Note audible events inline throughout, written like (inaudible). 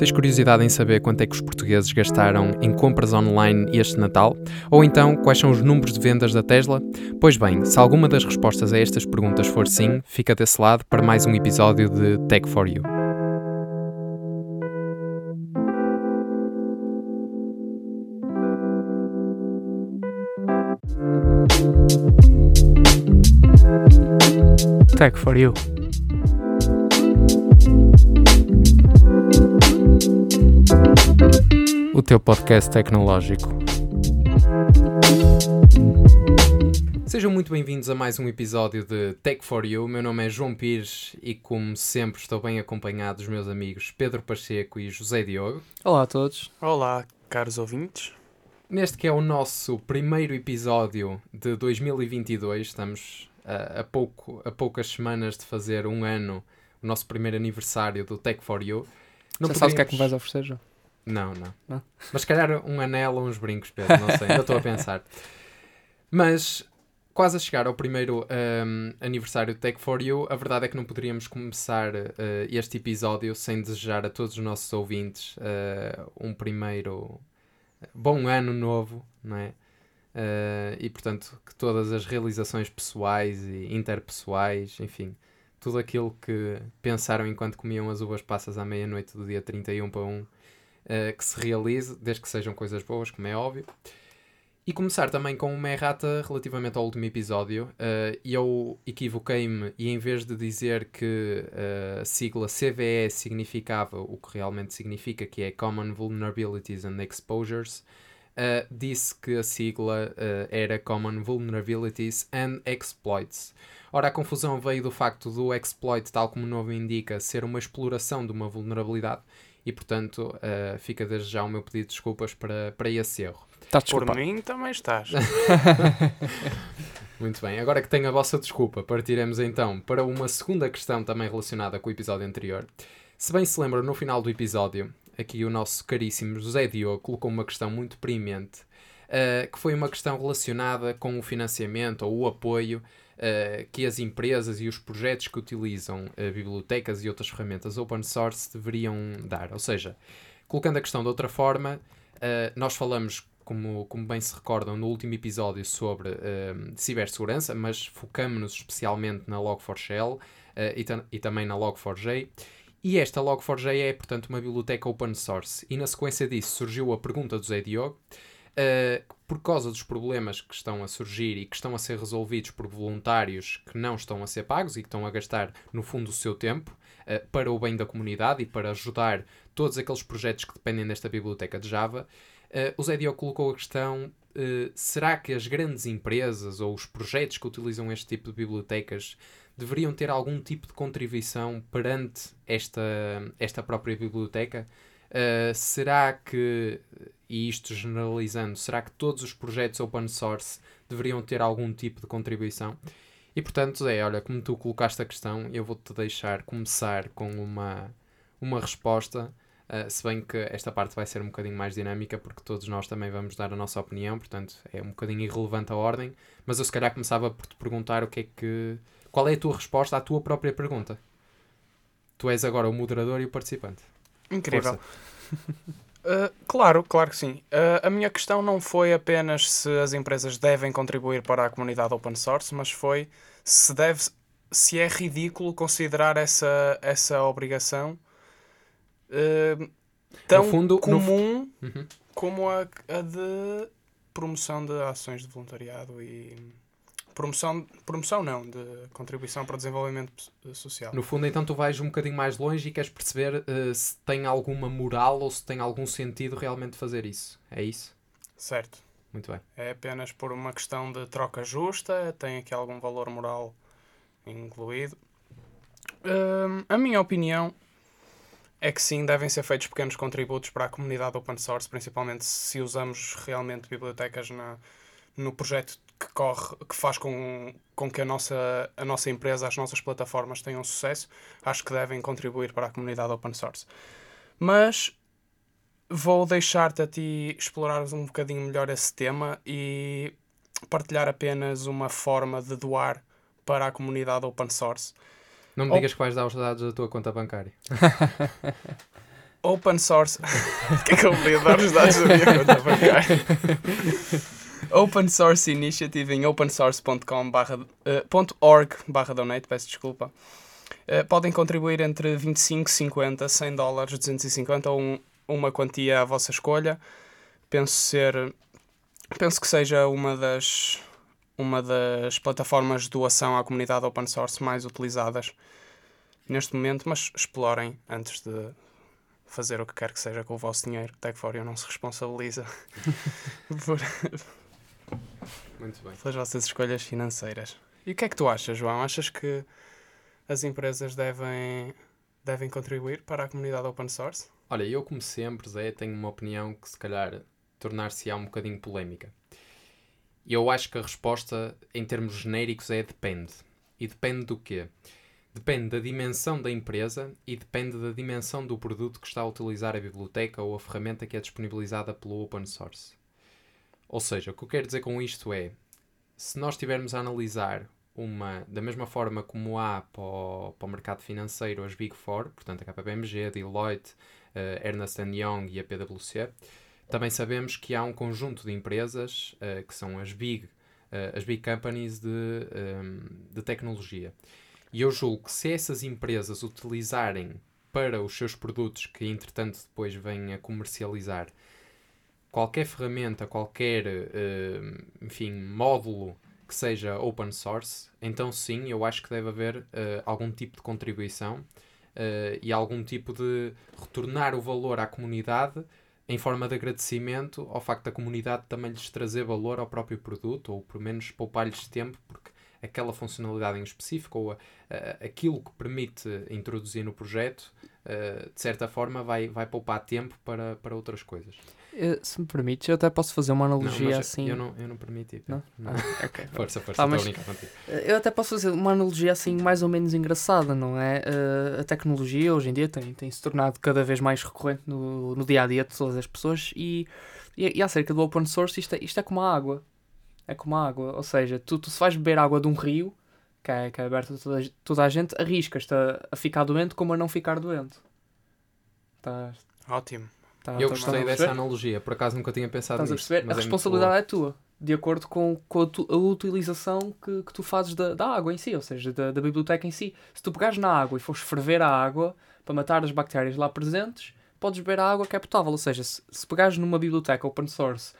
Tens curiosidade em saber quanto é que os portugueses gastaram em compras online este Natal? Ou então, quais são os números de vendas da Tesla? Pois bem, se alguma das respostas a estas perguntas for sim, fica desse lado para mais um episódio de Tech for You. Tech for You. O teu podcast tecnológico. Sejam muito bem-vindos a mais um episódio de Tech for You. Meu nome é João Pires e, como sempre, estou bem acompanhado dos meus amigos Pedro Pacheco e José Diogo. Olá a todos. Olá, caros ouvintes. Neste que é o nosso primeiro episódio de 2022, estamos a, a, pouco, a poucas semanas de fazer um ano, o nosso primeiro aniversário do Tech for You. Não Já sabes o que é que me vais oferecer, João? Não, não, não. Mas se calhar um anel ou uns brincos, Pedro, não sei, ainda estou a pensar. Mas quase a chegar ao primeiro um, aniversário do Tech for You, a verdade é que não poderíamos começar uh, este episódio sem desejar a todos os nossos ouvintes uh, um primeiro bom ano novo, não é? Uh, e portanto que todas as realizações pessoais e interpessoais, enfim, tudo aquilo que pensaram enquanto comiam as uvas passas à meia-noite do dia 31 para 1, uh, que se realize, desde que sejam coisas boas, como é óbvio. E começar também com uma errata relativamente ao último episódio. Uh, eu equivoquei-me e em vez de dizer que uh, a sigla CVE significava o que realmente significa, que é Common Vulnerabilities and Exposures, uh, disse que a sigla era Common Vulnerabilities and Exploits. Ora, a confusão veio do facto do exploit, tal como o nome indica, ser uma exploração de uma vulnerabilidade e, portanto, uh, fica desde já o meu pedido de desculpas para, para esse erro. Estás Por mim também estás. (laughs) Muito bem, agora que tenho a vossa desculpa, partiremos então para uma segunda questão também relacionada com o episódio anterior. Se bem se lembram, no final do episódio, aqui o nosso caríssimo José Diogo colocou uma questão muito premente, uh, que foi uma questão relacionada com o financiamento ou o apoio uh, que as empresas e os projetos que utilizam uh, bibliotecas e outras ferramentas open source deveriam dar. Ou seja, colocando a questão de outra forma, nós falamos como, como bem se recordam, no último episódio sobre uh, cibersegurança, mas focamos-nos especialmente na Log4Shell uh, e, e, também na Log4j. E esta Log4j é, portanto, uma biblioteca open source. E na sequência disso surgiu a pergunta do Zé Diogo, uh, por causa dos problemas que estão a surgir e que estão a ser resolvidos por voluntários que não estão a ser pagos e que estão a gastar, no fundo, o seu tempo uh, para o bem da comunidade e para ajudar todos aqueles projetos que dependem desta biblioteca de Java, uh, o Zé Diogo colocou a questão Uh, será que as grandes empresas ou os projetos que utilizam este tipo de bibliotecas deveriam ter algum tipo de contribuição perante esta, esta própria biblioteca? Uh, será que, e isto generalizando, será que todos os projetos open source deveriam ter algum tipo de contribuição? E portanto, Zé, olha, como tu colocaste a questão, eu vou-te deixar começar com uma, uma resposta. Uh, se bem que esta parte vai ser um bocadinho mais dinâmica, porque todos nós também vamos dar a nossa opinião, portanto é um bocadinho irrelevante a ordem. Mas eu se calhar começava por te perguntar o que é que qual é a tua resposta à tua própria pergunta? Tu és agora o moderador e o participante. Incrível. Uh, (laughs) claro, claro que sim. Uh, a minha questão não foi apenas se as empresas devem contribuir para a comunidade open source, mas foi se deve se é ridículo considerar essa, essa obrigação uh, tão fundo, comum no... uhum. como a, a de promoção de ações de voluntariado e Promoção, promoção não, de contribuição para o desenvolvimento social. No fundo, então, tu vais um bocadinho mais longe e queres perceber uh, se tem alguma moral ou se tem algum sentido realmente fazer isso. É isso? Certo. Muito bem. É apenas por uma questão de troca justa, tem aqui algum valor moral incluído. Uh, a minha opinião é que sim, devem ser feitos pequenos contributos para a comunidade open source, principalmente se usamos realmente bibliotecas na, no projeto que corre, que faz com, com que a nossa, a nossa empresa, as nossas plataformas tenham sucesso, acho que devem contribuir para a comunidade open source. Mas vou deixar-te a ti explorar um bocadinho melhor esse tema e partilhar apenas uma forma de doar para a comunidade open source. Não me digas que vais dar os dados da tua conta bancária. Open source. (laughs) O que é que eu vou dar os dados da minha conta bancária? (laughs) Open Source Initiative em opensource.com barra, uh, .org barra donate, peço desculpa. Uh, podem contribuir entre 25, 50, 100 dólares, 250 ou um, uma quantia à vossa escolha. Penso ser... Penso que seja uma das, uma das plataformas de doação à comunidade open source mais utilizadas neste momento, mas explorem antes de fazer o que quer que seja com o vosso dinheiro. Tag não se responsabiliza (laughs) por, Muito bem. pelas vossas escolhas financeiras. E o que é que tu achas, João? Achas que as empresas devem, devem contribuir para a comunidade open source? Olha, eu como sempre, Zé, tenho uma opinião que se calhar tornar-se-á um bocadinho polémica. Eu acho que a resposta, em termos genéricos, é depende. E depende do quê? Depende da dimensão da empresa e depende da dimensão do produto que está a utilizar a biblioteca ou a ferramenta que é disponibilizada pelo open source. Ou seja, o que eu quero dizer com isto é, se nós estivermos a analisar uma, da mesma forma como há para o, para o mercado financeiro as Big Four, portanto a KPMG, a Deloitte, a Ernst Young e a PwC, também sabemos que há um conjunto de empresas uh, que são as Big, uh, as big Companies de, um, ehm, de tecnologia. E eu julgo que se essas empresas utilizarem para os seus produtos, que entretanto depois vêm a comercializar, qualquer ferramenta, qualquer uh, enfim, módulo que seja open source, então sim, eu acho que deve haver uh, algum tipo de contribuição uh, e algum tipo de retornar o valor à comunidade em forma de agradecimento ao facto da comunidade também lhes trazer valor ao próprio produto ou pelo menos poupar-lhes tempo, porque aquela funcionalidade em específico ou a, a, aquilo que permite introduzir no projeto, uh, de certa forma, vai, vai poupar tempo para, para outras coisas. Uh, se me permites, eu até posso fazer uma analogia não, assim. Eu não, eu não permiti. Não? não. Ah, okay. (laughs) força, força, tá, mas. Eu até posso fazer uma analogia assim mais ou menos engraçada, não é? Uh, a tecnologia hoje em dia tem, tem se tornado cada vez mais recorrente no, no dia a dia de todas as pessoas e, e, e acerca do open source isto é, isto é como a água é como a água. Ou seja, tu, tu se vais beber água de um rio, que é, que é aberto a toda, toda a gente, arriscas-te a, a, ficar doente como a não ficar doente. Tá, Ótimo. Tá, eu gostei dessa analogia, por acaso nunca tinha pensado Estás nisto. A, perceber? a é responsabilidade é tua, de acordo com, com a, tu, a utilização que, que tu fazes da, da água em si, ou seja, da, da biblioteca em si. Se tu pegares na água e fores ferver a água para matar as bactérias lá presentes, podes beber a água que é potável. Ou seja, se, se pegares numa biblioteca open source,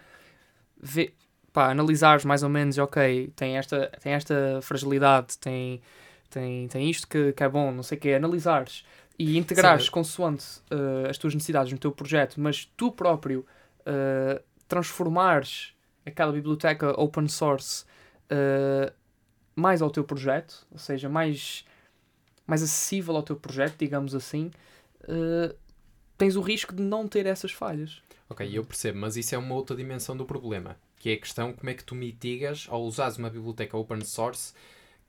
vê, pá, analisares mais ou menos, ok, tem esta, tem esta fragilidade, tem, tem, tem isto que, que é bom, não sei o quê, analisares e integrares Sim. consoante uh, as tuas necessidades no teu projeto, mas tu próprio uh, transformares aquela biblioteca open source uh, mais ao teu projeto, ou seja, mais, mais acessível ao teu projeto, digamos assim, tens o risco de não ter essas falhas. Ok, eu percebo, mas isso é uma outra dimensão do problema que é a questão como é que tu mitigas ao usares uma biblioteca open source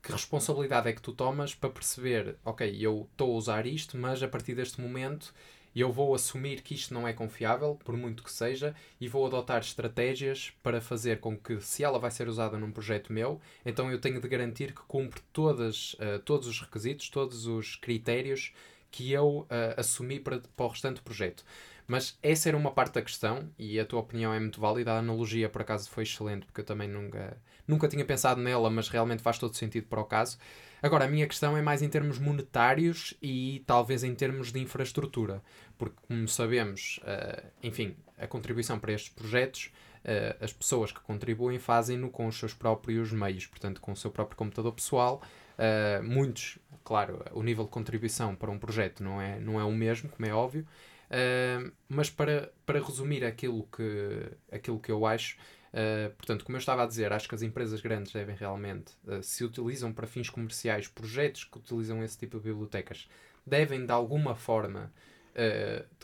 que responsabilidade é que tu tomas para perceber, ok, eu estou a usar isto, mas a partir deste momento eu vou assumir que isto não é confiável, por muito que seja, e vou adotar estratégias para fazer com que, se ela vai ser usada num projeto meu, então eu tenho de garantir que cumpre todas, uh, todos os requisitos, todos os critérios que eu uh, assumi para, para o restante projeto. Mas essa era uma parte da questão e a tua opinião é muito válida. A analogia, por acaso, foi excelente, porque eu também nunca, nunca tinha pensado nela, mas realmente faz todo sentido para o caso. Agora, a minha questão é mais em termos monetários e talvez em termos de infraestrutura, porque, como sabemos, uh, enfim, a contribuição para estes projetos, uh, as pessoas que contribuem fazem-no com os seus próprios meios, portanto, com o seu próprio computador pessoal. Uh, muitos, claro, o nível de contribuição para um projeto não é, não é o mesmo, como é óbvio, Uh, mas para, para resumir aquilo que, aquilo que eu acho, uh, portanto, como eu estava a dizer, acho que as empresas grandes devem realmente, uh, se utilizam para fins comerciais projetos que utilizam esse tipo de bibliotecas, devem de alguma forma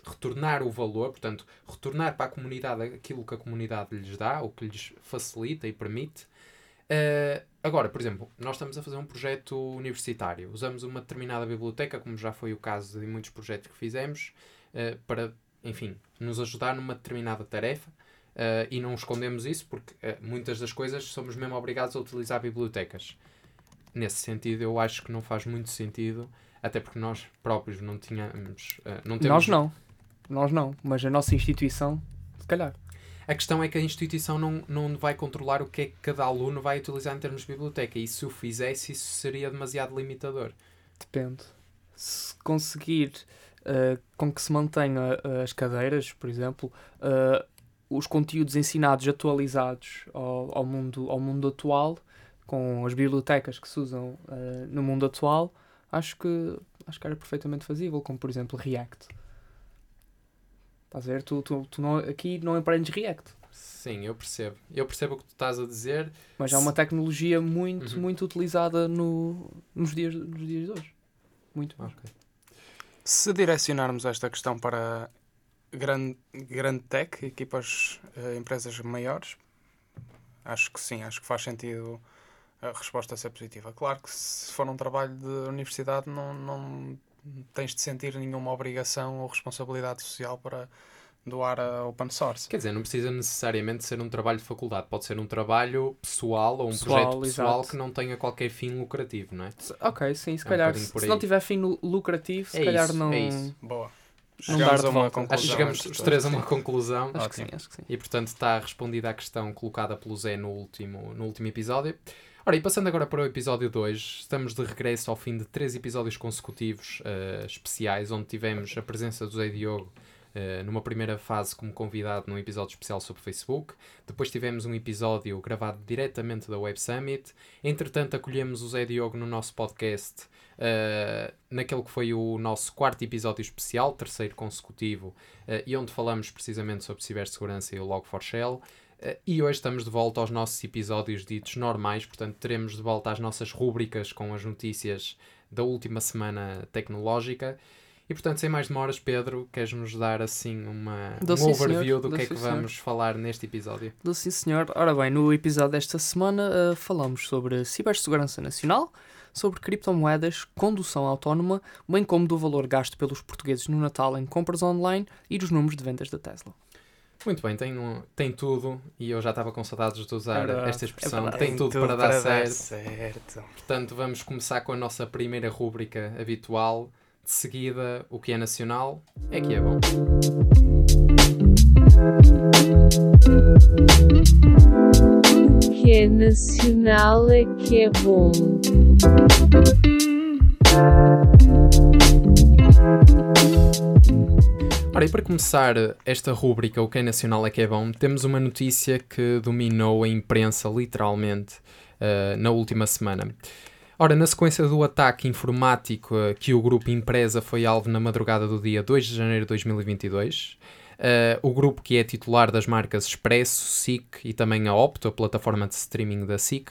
retornar o valor, portanto, retornar para a comunidade aquilo que a comunidade lhes dá, o que lhes facilita e permite. agora, por exemplo, nós estamos a fazer um projeto universitário, usamos uma determinada biblioteca, como já foi o caso de muitos projetos que fizemos, uh, para, enfim, nos ajudar numa determinada tarefa. Uh, e não escondemos isso porque uh, muitas das coisas somos mesmo obrigados a utilizar bibliotecas. Nesse sentido, eu acho que não faz muito sentido, até porque nós próprios não tínhamos. não temos... Nós não. Nós não, mas a nossa instituição, se calhar. A questão é que a instituição não, não vai controlar o que é que cada aluno vai utilizar em termos de biblioteca. E se o fizesse, isso seria demasiado limitador. Depende. Se conseguir uh, com que se mantenha uh, as cadeiras, por exemplo, uh, os conteúdos ensinados atualizados ao, ao, mundo, ao mundo atual, com as bibliotecas que se usam no mundo atual, acho que, acho que era perfeitamente fazível, como por exemplo React. Estás a ver? Tu, tu, tu não, aqui não aprendes React. Sim, eu percebo. Eu percebo o que tu estás a dizer. Mas é uma tecnologia muito, uhum. muito utilizada no, nos, dias, nos dias de hoje. Muito mais. Okay. Se direcionarmos esta questão para grande, grande tech, equipas, uh, empresas maiores, acho que sim, acho que faz sentido a resposta ser positiva. Claro que se for um trabalho de universidade não, não tens de sentir nenhuma obrigação ou responsabilidade social para doar a open source. Quer dizer, não precisa necessariamente ser um trabalho de faculdade, pode ser um trabalho pessoal ou um pessoal, projeto pessoal exato. que não tenha qualquer fim lucrativo, não é? Ok, sim, se é calhar, um se, não tiver fim lucrativo, se é calhar isso, não... É isso. Boa. Chegamos a uma conclusão. Acho que chegamos os três a uma conclusão. Acho que sim, acho que sim. E portanto está respondida a questão colocada pelo Zé no último, no último episódio. Ora, e passando agora para o episódio 2, estamos de regresso ao fim de três episódios consecutivos uh, especiais, onde tivemos a presença do Zé Diogo uh, numa primeira fase como convidado num episódio especial sobre Facebook. Depois tivemos um episódio gravado diretamente da Web Summit. Entretanto, acolhemos o Zé Diogo no nosso podcast, uh, naquele que foi o nosso quarto episódio especial, terceiro consecutivo, e onde falamos precisamente sobre cibersegurança e o Log4Shell. Uh, e hoje estamos de volta aos nossos episódios ditos normais, portanto, teremos de volta às nossas rúbricas com as notícias da última semana tecnológica. E portanto, sem mais demoras, Pedro, queres-nos dar assim uma, um overview do que é que vamos senhor. falar neste episódio? Do sim, senhor. Ora bem, no episódio desta semana uh, falamos sobre cibersegurança nacional, sobre criptomoedas, condução autónoma, bem como do valor gasto pelos portugueses no Natal em compras online e dos números de vendas da Tesla. Muito bem, tem, um, tem tudo, e eu já estava com saudades de usar é esta expressão, é tem, tem, tudo, tudo para, para, dar, certo. certo. Portanto, vamos começar com a nossa primeira rúbrica habitual. De seguida, o que é nacional é que é bom. O que é nacional é que é bom. Ora, e para começar esta rúbrica, o que é nacional é que é bom, temos uma notícia que dominou a imprensa literalmente uh, na última semana. Ora, na sequência do ataque informático uh, que o grupo Empresa foi alvo na madrugada do dia 2 de janeiro de 2022, uh, eh, o grupo que é titular das marcas Expresso, SIC e também a Opto, a plataforma de streaming da SIC,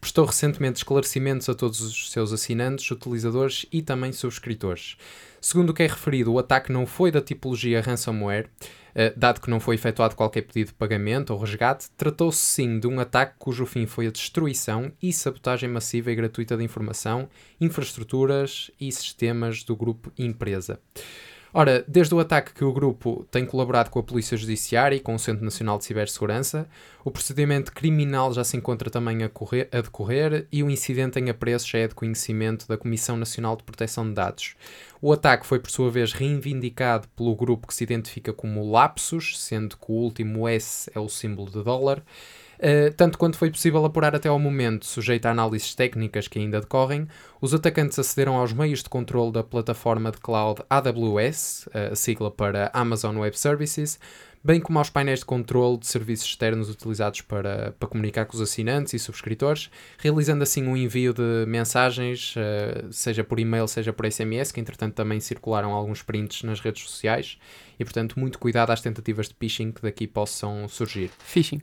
prestou recentemente esclarecimentos a todos os seus assinantes, utilizadores e também subscritores. Segundo o que é referido, o ataque não foi da tipologia ransomware, uh, dado que não foi efetuado qualquer pedido de pagamento ou resgate, tratou-se sim de um ataque cujo fim foi a destruição e sabotagem massiva e gratuita de informação, infraestruturas e sistemas do grupo empresa. Ora, desde o ataque que o grupo tem colaborado com a Polícia Judiciária e com o Centro Nacional de Cibersegurança, o procedimento criminal já se encontra também a, correr, a decorrer e o incidente em apreço já é de conhecimento da Comissão Nacional de Proteção de Dados. O ataque foi, por sua vez, reivindicado pelo grupo que se identifica como Lapsus, sendo que o último S é o símbolo de dólar, Uh, tanto quanto foi possível apurar até ao momento, sujeito a análises técnicas que ainda decorrem, os atacantes acederam aos meios de controle da plataforma de cloud AWS, uh, a sigla para Amazon Web Services, bem como aos painéis de controle de serviços externos utilizados para, para comunicar com os assinantes e subscritores, realizando assim um envio de mensagens, uh, seja por e-mail, seja por SMS, que entretanto também circularam alguns prints nas redes sociais, e portanto muito cuidado às tentativas de phishing que daqui possam surgir. Phishing.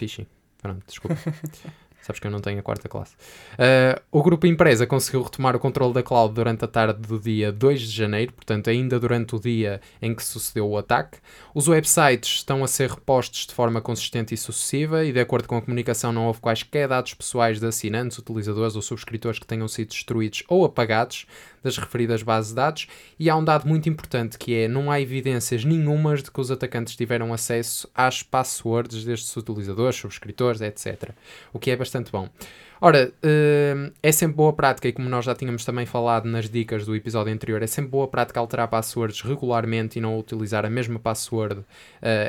Phishing. Pronto, desculpa. (laughs) Sabes que eu não tenho a quarta classe. Uh, o grupo empresa conseguiu retomar o controle da cloud durante a tarde do dia 2 de janeiro, portanto, ainda durante o dia em que sucedeu o ataque. Os websites estão a ser repostos de forma consistente e sucessiva, e de acordo com a comunicação, não houve quaisquer dados pessoais de assinantes, utilizadores ou subscritores que tenham sido destruídos ou apagados, das referidas bases de dados. E há um dado muito importante que é: não há evidências nenhumas de que os atacantes tiveram acesso às passwords destes utilizadores, subscritores, etc. O que é bastante bom. Ora, uh, é sempre boa prática, e como nós já tínhamos também falado nas dicas do episódio anterior, é sempre boa prática alterar passwords regularmente e não utilizar a mesma password uh,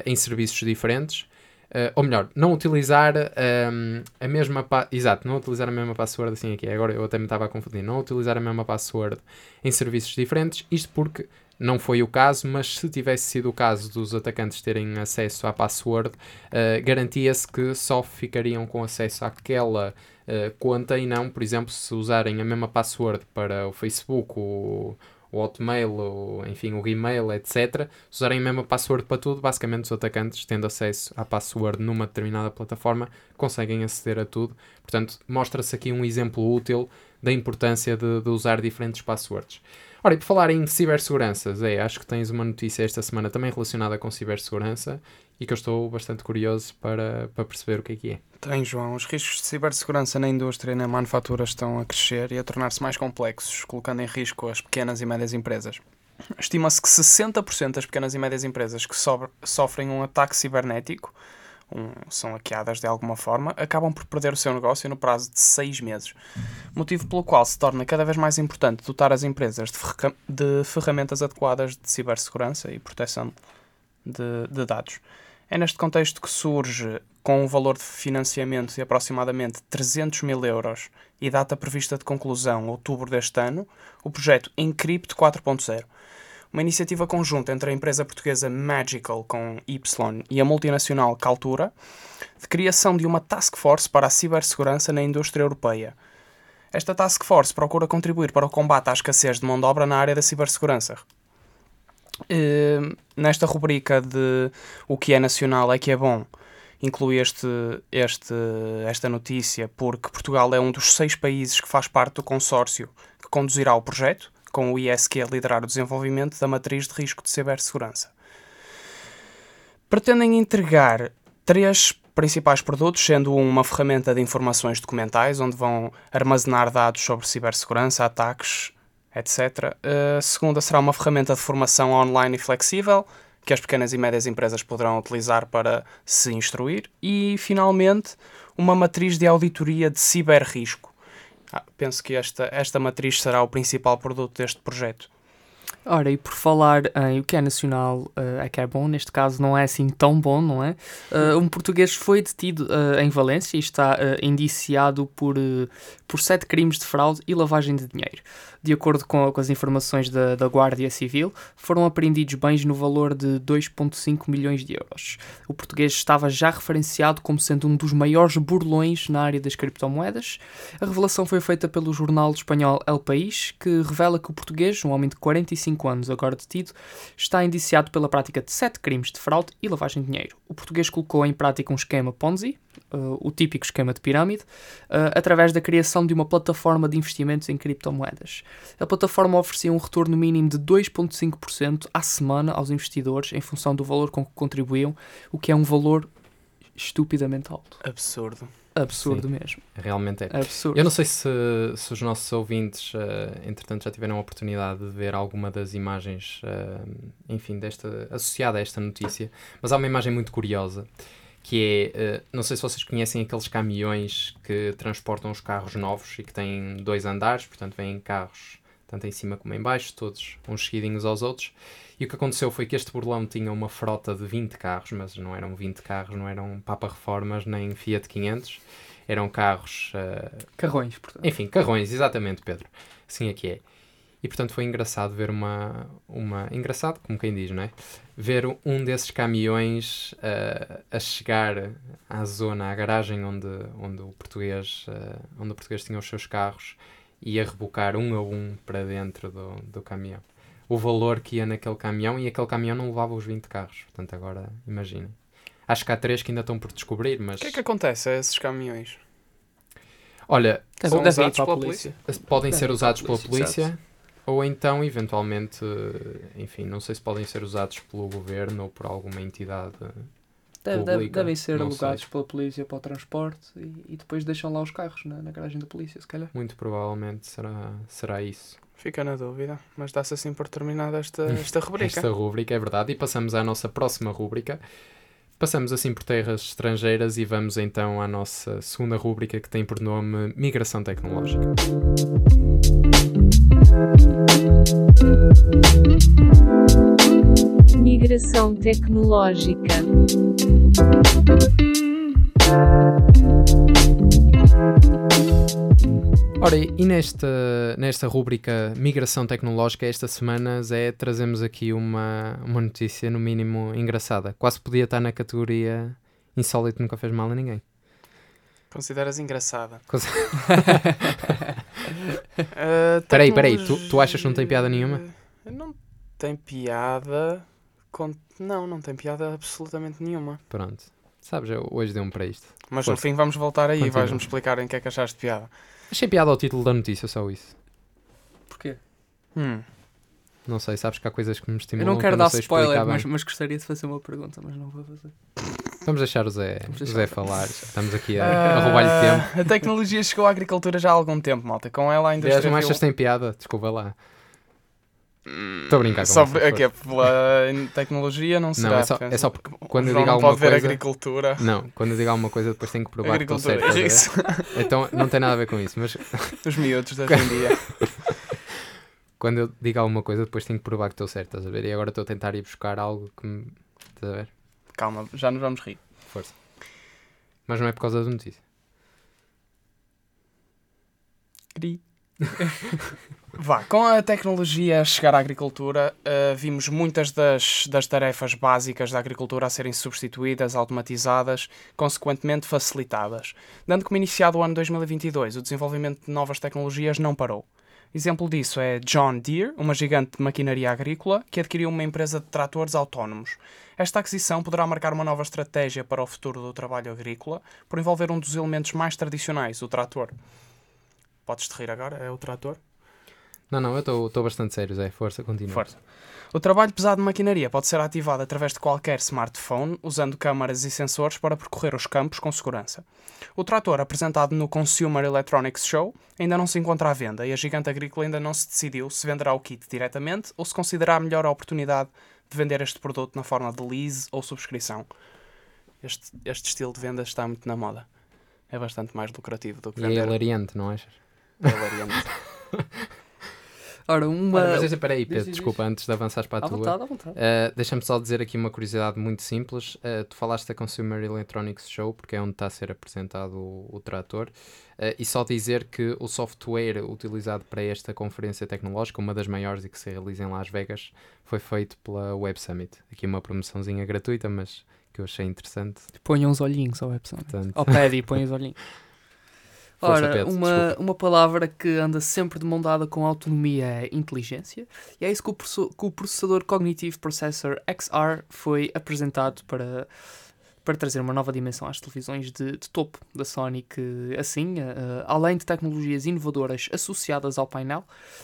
em serviços diferentes. Uh, ou melhor, não utilizar um, a mesma exato, não utilizar a mesma password assim aqui. Agora eu até me estava a confundir. Não utilizar a mesma password em serviços diferentes. Isto porque não foi o caso, mas se tivesse sido o caso dos atacantes terem acesso à password, uh, garantia-se que só ficariam com acesso àquela uh, conta e não, por exemplo, se usarem a mesma password para o Facebook, o, o Hotmail, o, enfim, o Gmail, etc., se usarem a mesma password para tudo, basicamente os atacantes, tendo acesso à password numa determinada plataforma, conseguem aceder a tudo. Portanto, mostra-se aqui um exemplo útil da importância de, de usar diferentes passwords. Ora, e por falar em cibersegurança, Zé, acho que tens uma notícia esta semana também relacionada com cibersegurança e que eu estou bastante curioso para, para perceber o que é que é. Tem, João. Os riscos de cibersegurança na indústria e na manufatura estão a crescer e a tornar-se mais complexos, colocando em risco as pequenas e médias empresas. Estima-se que 60% das pequenas e médias empresas que sofrem um ataque cibernético um, são hackeadas de alguma forma, acabam por perder o seu negócio no prazo de seis meses. Motivo pelo qual se torna cada vez mais importante dotar as empresas de, de ferramentas adequadas de cibersegurança e proteção de, de dados. É neste contexto que surge, com um valor de financiamento de aproximadamente 300 mil euros e data prevista de conclusão outubro deste ano, o projeto Encrypt 4.0 uma iniciativa conjunta entre a empresa portuguesa Magical com Y e a multinacional Caltura, de criação de uma task force para a cibersegurança na indústria europeia. Esta task force procura contribuir para o combate à escassez de mão de obra na área da cibersegurança. E, nesta rubrica de o que é nacional é que é bom, inclui este, este, esta notícia porque Portugal é um dos seis países que faz parte do consórcio que conduzirá o projeto com o ISQ a liderar o desenvolvimento da matriz de risco de cibersegurança. Pretendem entregar três principais produtos, sendo uma ferramenta de informações documentais, onde vão armazenar dados sobre cibersegurança, ataques, etc. A segunda será uma ferramenta de formação online e flexível, que as pequenas e médias empresas poderão utilizar para se instruir. E, finalmente, uma matriz de auditoria de ciberrisco, penso que esta, esta matriz será o principal produto deste projeto. Ora, e por falar em o que é nacional, uh, é que é bom, neste caso não é assim tão bom, não é? Uh, um português foi detido uh, em Valência e está indiciado por, por sete crimes de fraude e lavagem de dinheiro. De acordo com, com as informações da, da Guardia Civil, foram apreendidos bens no valor de 2,5 milhões de euros. O português estava já referenciado como sendo um dos maiores burlões na área das criptomoedas. A revelação foi feita pelo jornal espanhol El País, que revela que o português, um homem de 45 anos, agora detido, está indiciado pela prática de sete crimes de fraude e lavagem de dinheiro. O português colocou em prática um esquema Ponzi, uh, o típico esquema de pirâmide, uh, através da criação de uma plataforma de investimentos em criptomoedas. A plataforma oferecia um retorno mínimo de 2,5% à semana aos investidores em função do valor com que contribuíam, o que é um valor estupidamente alto. Absurdo. Absurdo Sim, mesmo. Realmente é. Absurdo. Eu não sei se, se os nossos ouvintes, uh, entretanto, já tiveram a oportunidade de ver alguma das imagens, uh, enfim, desta, associada a esta notícia, mas há uma imagem muito curiosa que é, uh, não sei se vocês conhecem aqueles caminhões que transportam os carros novos e que têm dois andares, portanto vêm carros tanto em cima como em baixo, todos uns seguidinhos aos outros. E o que aconteceu foi que este burlão tinha uma frota de 20 carros, mas não eram 20 carros, não eram Papa Reformas nem Fiat 500, eram carros... Uh... Carrões, portanto. Enfim, carrões, exatamente, Pedro. Assim é que é. E portanto foi engraçado ver uma, uma. Engraçado, como quem diz, não é? Ver um desses caminhões uh, a chegar à zona, à garagem onde, onde, o português, uh, onde o português tinha os seus carros e a rebocar um a um para dentro do, do caminhão. O valor que ia naquele caminhão e aquele caminhão não levava os 20 carros. Portanto, agora imaginem. Acho que há três que ainda estão por descobrir, mas. O que é que acontece a esses caminhões? Olha, são usados pela polícia? Podem ser usados pela polícia ou então, eventualmente, enfim, não sei se podem ser usados pelo governo ou por alguma entidade Deve, deve, devem ser alugados pela polícia para o transporte e, e, depois deixam lá os carros na, na garagem da polícia, se calhar. Muito provavelmente será, será isso. Fica na dúvida, mas dá-se assim por terminada esta, (laughs) esta rubrica. Esta rúbrica, é verdade. E passamos à nossa próxima rúbrica. Passamos assim por terras estrangeiras e vamos então à nossa segunda rúbrica que tem por nome Migração Tecnológica. Migração tecnológica. Ora, e nesta, nesta rúbrica Migração Tecnológica, esta semana, Zé, trazemos aqui uma, uma notícia, no mínimo, engraçada. Quase podia estar na categoria Insólito Nunca Fez Mal a Ninguém. Consideras engraçada? Cons- (laughs) Uh, Peraí, peraí, tu- tu achas que não tem piada nenhuma? Não tem piada. com- Não, não tem piada absolutamente nenhuma. Pronto. Sabes, eu hoje deu-me para isto. Mas Força. no fim vamos voltar aí e vais-me explicar em que é que achaste piada. Achei piada ao título da notícia, só isso. Porquê? Hum. Não sei, sabes que há coisas que me Eu estimulam não quero que dar sei spoiler, mas, mas gostaria de fazer uma pergunta, mas não vou fazer. Vamos deixar o Zé, Vamos o deixar. Zé falar. Estamos aqui a, a roubar-lhe tempo. Ah, A tecnologia chegou à agricultura já há algum tempo, malta. Com ela a Aliás, indústria. não viu- achas que tem piada? Desculpa lá. Hum, Estou a brincar com Só você, é que é pela (laughs) tecnologia, não será. é só- é só porque quando eu digo não alguma pode ver coisa- agricultura. Não, quando eu digo alguma coisa depois tenho que provar que estou certo. é isso. (laughs) Então não tem nada a ver com isso, mas (laughs) Os miúdos em dia. quando eu digo alguma coisa depois tenho que provar que estou certo, estás a ver? E agora estou a tentar ir buscar algo que me. Estás a ver? Calma, já nos vamos rir. Força. Mas não é por causa da notícia. (laughs) Vá, com a tecnologia a chegar à agricultura, eh, vimos muitas das, das tarefas básicas da agricultura a serem substituídas, automatizadas, consequentemente facilitadas. Dando como iniciado o ano 2022, o desenvolvimento de novas tecnologias não parou. Exemplo disso é John Deere, uma gigante de maquinaria agrícola, que adquiriu uma empresa de tratores autónomos. Esta aquisição poderá marcar uma nova estratégia para o futuro do trabalho agrícola, por envolver um dos elementos mais tradicionais, o trator. Podes-te rir agora? É o trator? Não, não, eu estou estou bastante sério, Zé. Força, continua. Força. O trabalho pesado de maquinaria pode ser ativado através de qualquer smartphone, usando câmaras e sensores para percorrer os campos com segurança. O trator, apresentado no Consumer Electronics Show, ainda não se encontra à venda e a gigante agrícola ainda não se decidiu se venderá o kit diretamente ou se considerará melhor a oportunidade de vender este produto na forma de lease ou subscrição. Este, este estilo de venda está muito na moda. É bastante mais lucrativo do que E é vender. hilariante, não achas? É hilariante. (laughs) Ora, uma. Ora, mas peraí, Diz, Pedro, diz, desculpa, antes de avançares para a À tua. vontade, à vontade. Uh, Deixa-me só dizer aqui uma curiosidade muito simples. Uh, tu falaste da Consumer Electronics Show, porque é onde está a ser apresentado o, o trator, Uh, e só dizer que o software utilizado para esta conferência tecnológica, uma das maiores e que se realiza em Las Vegas, foi feito pela Web Summit. Aqui uma promoçãozinha gratuita, mas que eu achei interessante. Ponha uns olhinhos ao website. Portanto, Ao pé e põe os olhinhos. (laughs) Força, Ora, Pedro, uma, desculpa. uma palavra que anda sempre de mão dada com autonomia é inteligência, e é isso que o, que o processador Cognitive Processor XR foi apresentado para, para trazer uma nova dimensão às televisões de, de topo da Sony, que assim, eh, eh, além de tecnologias inovadoras associadas ao painel,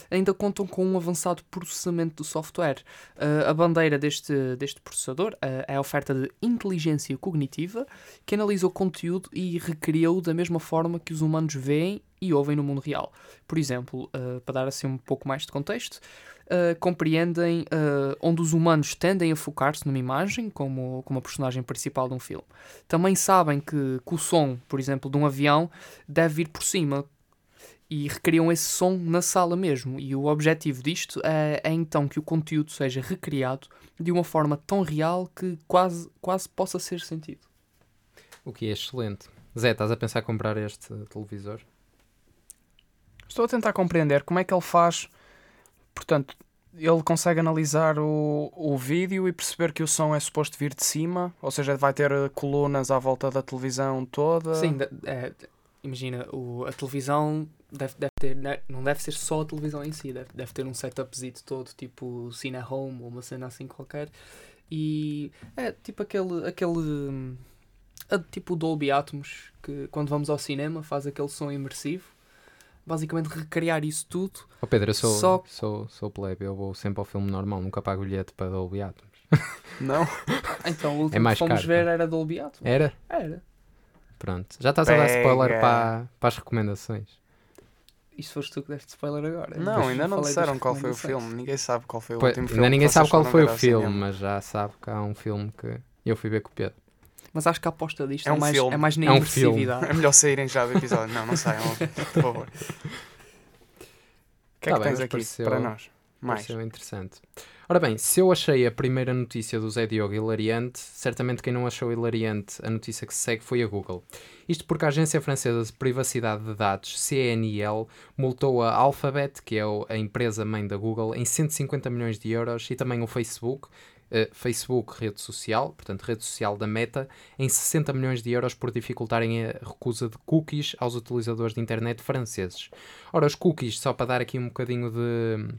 ainda contam com um avançado processamento do software. Eh, a bandeira deste, deste processador eh, é a oferta de inteligência cognitiva, que analisa o conteúdo e recria-o da mesma forma que os humanos veem e ouvem no mundo real. Por exemplo, uh, para dar assim um pouco mais de contexto, uh, compreendem uh, onde os humanos tendem a focar-se numa imagem, como, como a personagem principal de um filme. Também sabem que, que o som, por exemplo, de um avião deve vir por cima. E recriam esse som na sala mesmo. E o objetivo disto é, é então que o conteúdo seja recriado de uma forma tão real que quase, quase possa ser sentido. o que é excelente. Zé, estás a pensar em comprar este televisor? Estou a tentar compreender como é que ele faz. Portanto, ele consegue analisar o, o vídeo e perceber que o som é suposto vir de cima, ou seja, vai ter eh, colunas à volta da televisão toda. Sim, é, imagina, o, a televisão deve, deve ter, ne- não deve ser só a televisão em si, deve, deve ter um setupzito todo, tipo Cine Home ou uma cena assim qualquer. E é tipo aquele, aquele hum, tipo Dolby Atmos, que quando vamos ao cinema faz aquele som imersivo. Basicamente recriar isso tudo. Oh Pedro, eu sou, Só- sou, sou plebe, eu vou sempre ao filme normal, nunca pago bilhete para Dolby Atmos. Não? (laughs) Então o último mais que fomos caro, ver pá. era Dolby Atmos. Era? Era. Pronto. Já estás a dar spoiler Pega. para, para as recomendações. Isto foste tu que deste spoiler agora. Não, Depois ainda não disseram qual foi o filme. Ninguém sabe qual foi o Pois, último filme. ainda ninguém sabe qual foi o filme, mas já sabe que há um filme que eu fui ver com o Pedro. Mas acho que a aposta disto É é, um mais, filme. é mais na É um filme. imersividade. É melhor saírem já do episódio. Não, não (laughs) saiam, por favor. O que é Tá que bem, tens aqui pareceu- para nós? Mais. Pareceu interessante. Ora bem, se eu achei a primeira notícia do Zé Diogo hilariante, certamente quem não achou hilariante a notícia que se segue foi a Google. Isto porque a Agência Francesa de Privacidade de Dados, CNIL, multou a Alphabet, que é a empresa mãe da Google, em 150 milhões de euros e também o Facebook, eh, Facebook rede social, portanto rede social da Meta, em 60 milhões de euros por dificultarem a recusa de cookies aos utilizadores de internet franceses. Ora, os cookies, só para dar aqui um bocadinho de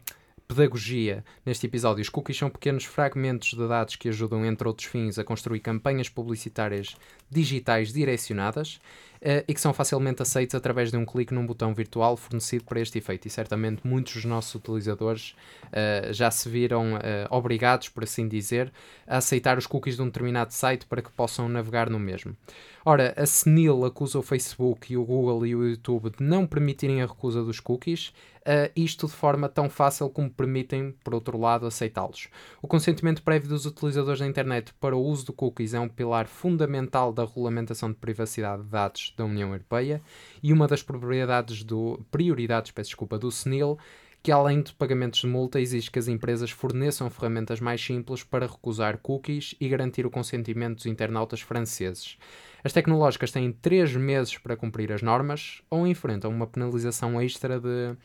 pedagogia neste episódio. Os cookies são pequenos fragmentos de dados que ajudam, entre outros fins, a construir campanhas publicitárias digitais direcionadas e que são facilmente aceitos através de um clique num botão virtual fornecido para este efeito. E certamente muitos dos nossos utilizadores eh, já se viram eh, obrigados, por assim dizer, a aceitar os cookies de um determinado site para que possam navegar no mesmo. Ora, a Senil acusa o Facebook e o Google e o YouTube de não permitirem a recusa dos cookies, uh, isto de forma tão fácil como permitem, por outro lado, aceitá-los. O consentimento prévio dos utilizadores da internet para o uso de cookies é um pilar fundamental da regulamentação de privacidade de dados da União Europeia e uma das prioridades do, prioridades, peço desculpa, do Senil que além de pagamentos de multa exige que as empresas forneçam ferramentas mais simples para recusar cookies e garantir o consentimento dos internautas franceses. As tecnológicas têm 3 meses para cumprir as normas ou enfrentam uma penalização extra de.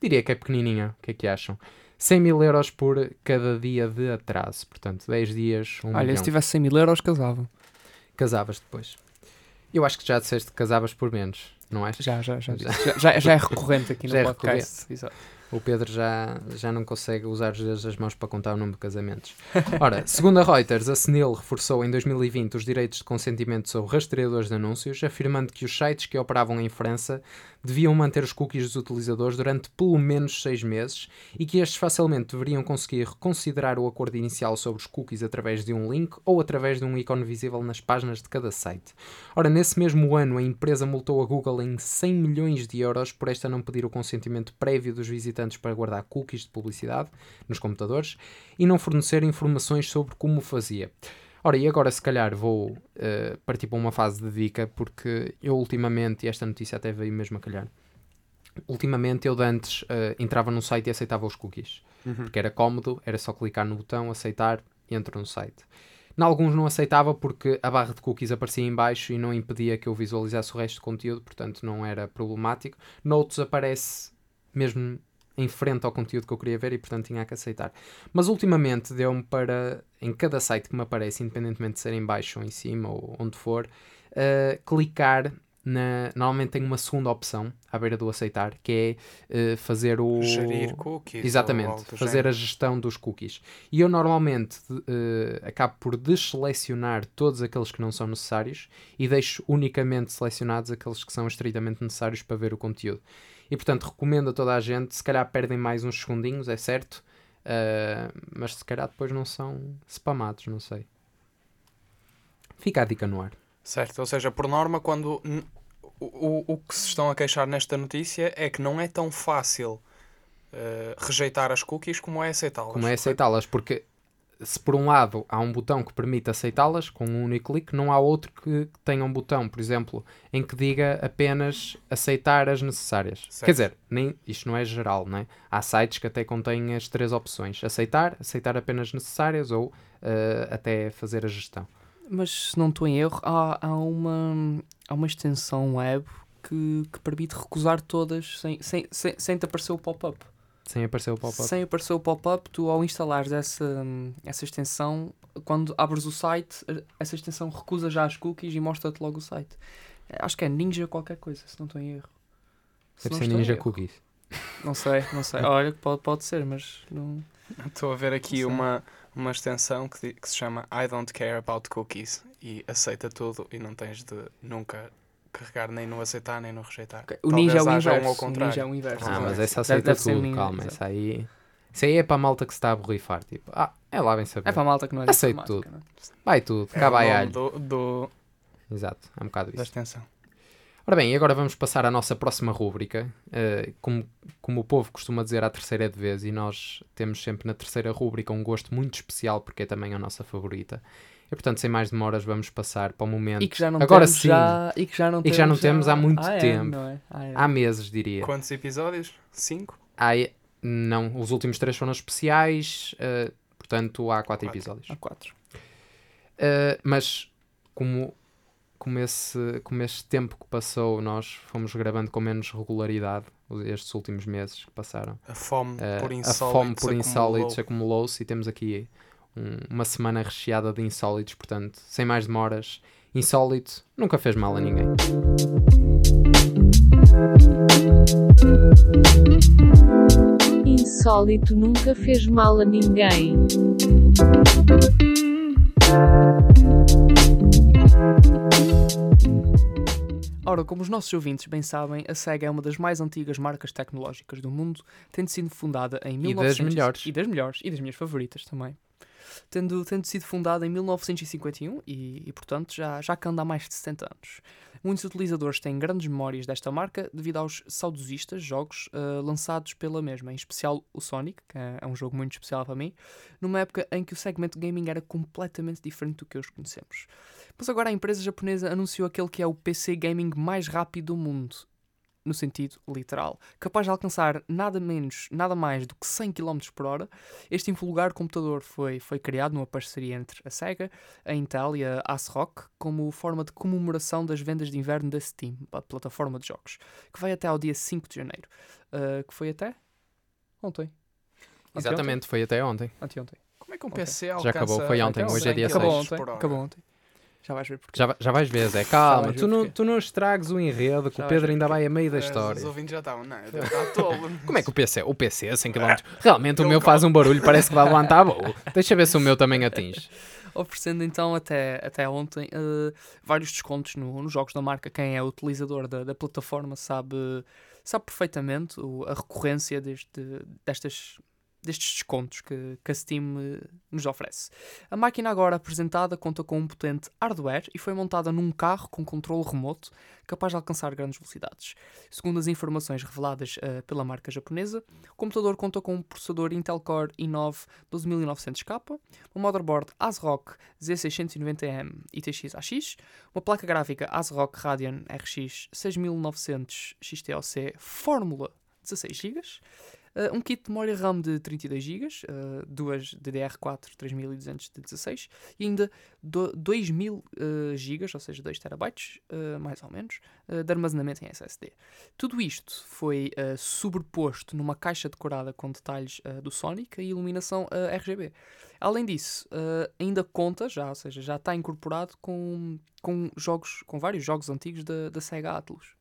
diria que é pequenininha. O que é que acham? 100 mil euros por cada dia de atraso. Portanto, 10 dias, um Olha, milhão. se tivesse 100 mil euros, casava. Casavas depois. Eu acho que já disseste que casavas por menos, não é? Já, já, já. (laughs) Já. Já, já, é recorrente aqui no é podcast. Exato. O Pedro já, já não consegue usar os dedos das mãos para contar o número de casamentos. Ora, segundo a Reuters, a Senil reforçou em 2020 os direitos de consentimento sobre rastreadores de anúncios, afirmando que os sites que operavam em França deviam manter os cookies dos utilizadores durante pelo menos seis meses e que estes facilmente deveriam conseguir reconsiderar o acordo inicial sobre os cookies através de um link ou através de um ícone visível nas páginas de cada site. Ora, nesse mesmo ano, a empresa multou a Google em 100 milhões de euros por esta não pedir o consentimento prévio dos visitantes para guardar cookies de publicidade nos computadores e não fornecer informações sobre como o fazia. Ora, e agora se calhar vou eh, partir para uma fase de dica, porque eu ultimamente, e esta notícia até veio mesmo a calhar, ultimamente eu de antes eh, entrava num site e aceitava os cookies, porque era cómodo, era só clicar no botão, aceitar e entro no site. Em alguns não aceitava porque a barra de cookies aparecia em baixo e não impedia que eu visualizasse o resto do conteúdo, portanto não era problemático. Noutros aparece mesmo em frente ao conteúdo que eu queria ver e portanto tinha que aceitar. Mas ultimamente deu-me para, em cada site que me aparece, independentemente de ser em baixo ou em cima ou onde for, uh, clicar na... Normalmente tem uma segunda opção à beira do aceitar, que é uh, fazer o... Gerir cookies. Exatamente, fazer género. a gestão dos cookies. E eu normalmente eh, acabo por desselecionar todos aqueles que não são necessários e deixo unicamente selecionados aqueles que são estritamente necessários para ver o conteúdo. E portanto recomendo a toda a gente, se calhar perdem mais uns segundinhos, é certo, eh, mas se calhar depois não são spamados, não sei. Fica a dica no ar. Certo, ou seja, por norma, quando o, o, o que se estão a queixar nesta notícia é que não é tão fácil eh, rejeitar as cookies como é aceitá-las. Como é aceitá-las, porque se por um lado há um botão que permite aceitá-las com um único clique, não há outro que tenha um botão, por exemplo, em que diga apenas aceitar as necessárias. Certo. Quer dizer, nem, isto não é geral, não é? Há sites que até contêm as três opções: aceitar, aceitar apenas necessárias ou eh, até fazer a gestão. Mas se não estou em erro, há, há, uma, há uma extensão web que, que permite recusar todas sem, sem, sem, sem te aparecer o pop-up. Sem aparecer o pop-up. Sem aparecer o pop-up, tu ao instalares essa, essa extensão, quando abres o site, essa extensão recusa já as cookies e mostra-te logo o site. Acho que é Ninja qualquer coisa, se não estou em erro. Se Deve não ser Ninja erro. Cookies. (laughs) Não sei, não sei. Olha, pode, pode ser, mas não. Estou a ver aqui uma, uma extensão que, que se chama I don't care about cookies e aceita tudo e não tens de nunca carregar nem no aceitar nem no rejeitar. Ok, O Talvez Ninja é o haja um ao inverso. o contrário. Ninja é o inverso. Ah, mas essa aceita deve tudo, calma. Essa aí, isso aí é para a malta que se está a borrifar. Tipo, ah, é lá bem saber. É para a malta que não é Aceito não é? Vai tudo, É cá alho. do, do- Exato, é um bocado da isso. extensão. Ora bem, e agora vamos passar à nossa próxima rúbrica. Uh, como, como o povo costuma dizer, a terceira é de vez, e nós temos sempre na terceira rúbrica um gosto muito especial, porque é também a nossa favorita. E portanto, sem mais demoras, vamos passar para o momento. E que já não Agora temos sim. já, e que já não E que já não temos há muito Ah, é, tempo. não é? Ah, é. Há meses, diria. Quantos episódios? Cinco? Há, não, os últimos três foram especiais, uh, portanto há quatro, Quatro. episódios. Há quatro. Uh, mas como, como, esse, como este tempo que passou, nós fomos gravando com menos regularidade, estes últimos meses que passaram. A fome Uh, por a insólitos. fome por acumulou. insólitos acumulou-se e temos aqui um- uma semana recheada de insólitos, portanto, sem mais demoras, insólito nunca fez mal a ninguém. Insólito nunca fez mal a ninguém. Ora, como os nossos ouvintes bem sabem, a SEGA é uma das mais antigas marcas tecnológicas do mundo, tendo sido fundada em E das 1900 melhores. E das melhores, e das minhas favoritas também. Tendo, tendo sido fundada em 1951 e, e, portanto, já, já que anda há mais de 70 anos. Muitos utilizadores têm grandes memórias desta marca devido aos saudosistas jogos ah, lançados pela mesma, em especial o Sonic, que é, é um jogo muito especial para mim, numa época em que o segmento gaming era completamente diferente do que hoje conhecemos. Mas agora a empresa japonesa anunciou aquele que é o PC gaming mais rápido do mundo, no sentido literal, capaz de alcançar nada menos, nada mais do que 100 km por hora. Este invulgar computador foi, foi criado numa parceria entre a Sega, a Intel e a ASRock como forma de comemoração das vendas de inverno da Steam, a plataforma de jogos, que vai até ao dia 5 de janeiro, Ah, que foi até ontem. Exatamente, foi até ontem. Anteontem. Como é que um Ok. PC Já alcança... acabou, foi ontem, hoje é 100 dia Acabou seis. km ontem, acabou ontem. Já vais ver porque. Já, já vais ver, Zé, (laughs) calma, tu não, tu não estragues o enredo, que Já o Pedro ainda vai a meio da Eh, Os história. ouvintes já estavam, não, eu (laughs) devo estar tolo. Como é que o PC, o PC a 100 km, realmente o Eu meu faz um barulho, parece que vai levantar voo. (laughs) Deixa ver se o meu também atinge. oferecendo então até, até ontem eh, vários descontos no- nos jogos da marca. Quem é utilizador da, da plataforma sabe, sabe perfeitamente o- a recorrência deste, destas, destes descontos que, que a Steam eh, nos oferece. A máquina agora apresentada conta com um potente hardware e foi montada num carro com controle remoto capaz de alcançar grandes velocidades. Segundo as informações reveladas eh, pela marca japonesa, o computador conta com um processador Intel Core i9 12900K, um motherboard ASRock Z690M ITX-AX, uma placa gráfica ASRock Radeon RX 6900 XTOC Fórmula 16 GB, uh, um kit de memória RAM de 32 GB, uh, duas DDR4 3200 de 16 e ainda do, 2000 uh, GB, ou seja, 2 TB, uh, mais ou menos, uh, de armazenamento em SSD. Tudo isto foi uh, sobreposto numa caixa decorada com detalhes do Sonic e iluminação RGB. Além disso, ainda conta, já, ou seja, já está incorporado com, com jogos, com vários jogos antigos da, Sega Atlus.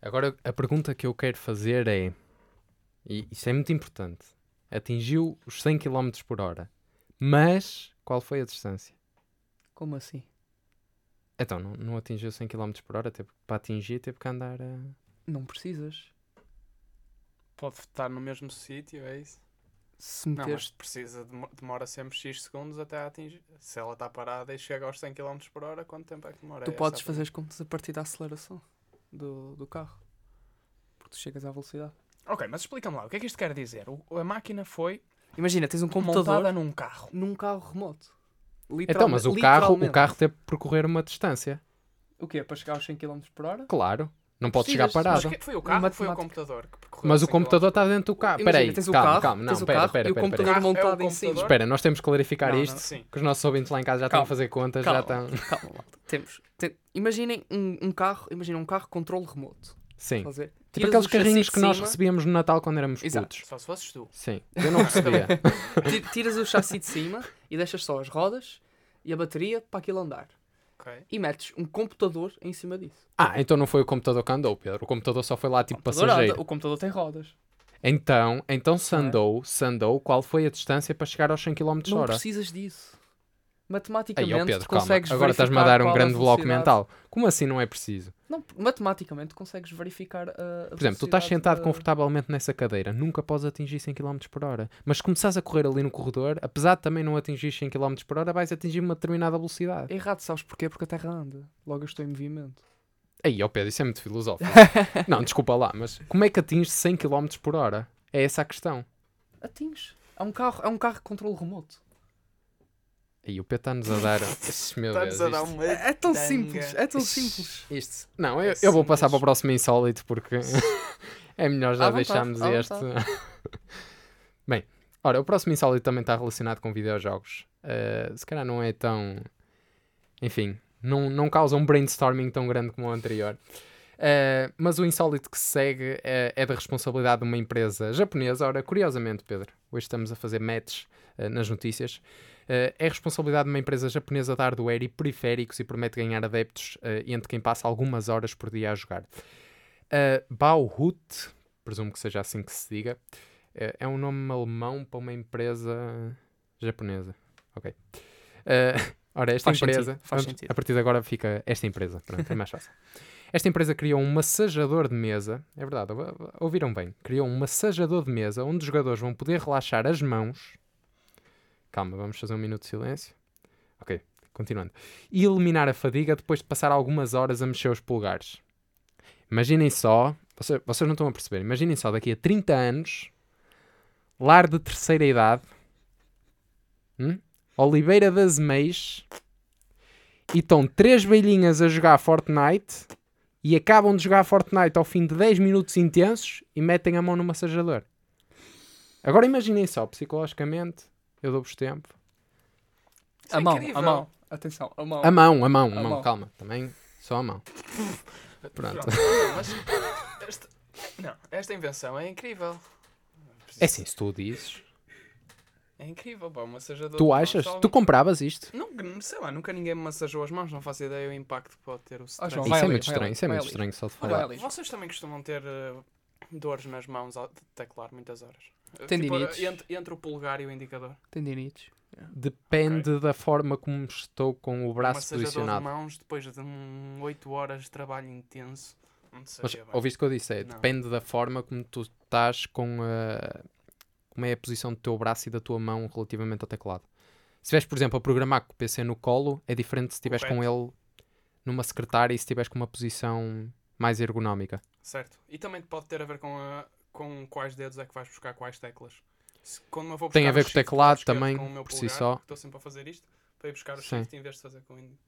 Agora a pergunta que eu quero fazer é, e isso é muito importante, atingiu os 100 km por hora, mas qual foi a distância? Como assim? Então, não, não atingiu 100 km por hora, teve, para atingir teve que andar a... Não precisas. Pode estar no mesmo sítio, é isso? Se Não, meteres. mas precisa, demo- demora sempre X segundos até a atingir. Se ela está parada e chega aos 100 km por hora, quanto tempo é que demora? tu É podes fazer as contas a partir da aceleração do, do carro. Porque tu chegas à velocidade. Ok, mas explica-me lá, o que é que isto quer dizer? O- a máquina foi Imagina, tens um computador montada num carro. num carro remoto. Então, mas o carro, o carro teve que percorrer uma distância. O quê? Para chegar aos 100 km por hora? Claro, não pode Precisas, chegar Mas parado. que- foi o carro ou foi o Matemática. computador que percorreu Mas o 100 computador está dentro do carro. Imagina, Espera aí, tens o calma, carro, calma. Não, tens o espera, carro espera, e o espera, computador espera. Carro é o montado em computador? cima. Espera, nós temos que clarificar Não, isto. Sim. que os nossos ouvintes lá em casa já estão Calma. a fazer contas, Calma, já estão... (laughs) Calma, malta. Temos. te- Imaginem um, um carro, imagina um carro controle remoto. Sim. Estás a ver? Tipo aqueles carrinhos que nós recebíamos no Natal quando éramos Exato. putos. Só se fosses tu. Sim, eu não recebia. (laughs) (laughs) ti- Tiras o chassi de cima e deixas só as rodas e a bateria para aquilo andar. Ok. E metes um computador em cima disso. ah, então não foi o computador que andou, Pedro. O computador só foi lá tipo O passageiro. anda, o computador tem rodas. Então, então se Não é? andou, se andou, qual foi a distância para chegar aos 100 km Não hora? precisas disso. Aí, Matematicamente, ó Pedro, tu calma. consegues Agora estás-me a dar um a grande bloco mental. Como assim não é preciso? Não, matematicamente consegues verificar a, a Por exemplo, tu estás sentado da- confortavelmente nessa cadeira, nunca podes atingir 100 km por hora. Mas se começares a correr ali no corredor, apesar de também não atingir 100 km por hora, vais atingir uma determinada velocidade. É errado, sabes porquê? Porque a Terra anda. Logo eu estou em movimento. Aí, ó Pedro, isso é muito filosófico. (laughs) não, desculpa lá, mas como é que atinges 100 km por hora? É essa a questão. Atinges. É um carro, é um carro de controle remoto. Aí o Pedro está-nos a dar. (laughs) Meu Deus, a dar uma. É, é tão tanga. simples. É tão simples. Isto. Não, eu, É eu vou passar para o próximo insólito porque (laughs) é melhor já À deixarmos este. (laughs) Bem, ora, o próximo insólito também está relacionado com videojogos. Uh, se calhar não é tão. Enfim, não, não causa um brainstorming tão grande como o anterior. Uh, mas o insólito que se segue é, é da responsabilidade de uma empresa japonesa. Ora, curiosamente, Pedro, hoje estamos a fazer match uh, nas notícias. Uh, é responsabilidade de uma empresa japonesa de hardware e periféricos e promete ganhar adeptos uh, entre quem passa algumas horas por dia a jogar. Uh, Bauhut, presumo que seja assim que se diga, é um nome alemão para uma empresa japonesa. Ok. Uh, (laughs) ora, esta Faz sentido, empresa, faz vamos- sentido. a partir de agora fica esta empresa, pronto, é mais fácil. Esta empresa criou um massajador de mesa, é verdade, ou- ou- ouviram bem, criou um massajador de mesa onde os jogadores vão poder relaxar as mãos. Calma, vamos fazer um minuto de silêncio. Ok, continuando. E eliminar a fadiga depois de passar algumas horas a mexer os polegares. Imaginem só, vocês, vocês não estão a perceber, imaginem só daqui a 30 anos, lar de terceira idade, hum? Oliveira das Meias, e estão três velhinhas a jogar Fortnite e acabam de jogar Fortnite ao fim de 10 minutos intensos e metem a mão no massajador. Agora imaginem só, psicologicamente, eu dou-vos tempo. Isso é A mão, incrível. a mão. Atenção, a mão. A mão, a mão, a mão, mão. calma, também só a mão. Pronto. Mas (laughs) esta, não, esta invenção é incrível. É assim, se tu dizes, É incrível, pá, um massajador. de tu achas, tu compravas isto? Não, sei lá, nunca ninguém me massageou as mãos, não faço ideia o impacto que pode ter o stress. João, Isso é ali, muito estranho, ali, isso é muito ali. estranho só de falar. Vocês também costumam ter eh, dores nas mãos ao teclar muitas horas? Tendinites. Tipo, entre, entre o polegar e o indicador. Tendinites. Depende da forma como estou com o braço de posicionado. mãos depois de um 8 horas de trabalho intenso. Não Mas bem. ouviste o que eu disse? É, depende da forma como tu estás com a. Como é a posição do teu braço e da tua mão relativamente ao teclado. Se estiveres, por exemplo, a programar com o PC no colo, é diferente se estiveres com ele numa secretária e se estiveres com uma posição mais ergonómica. Certo. E também pode ter a ver com, a- com quais dedos é que vais buscar quais teclas. Se- Tem a ver com o teclado também, com o meu por si só. Estou sempre a fazer isto para ir buscar o Sim. shift em vez de fazer com o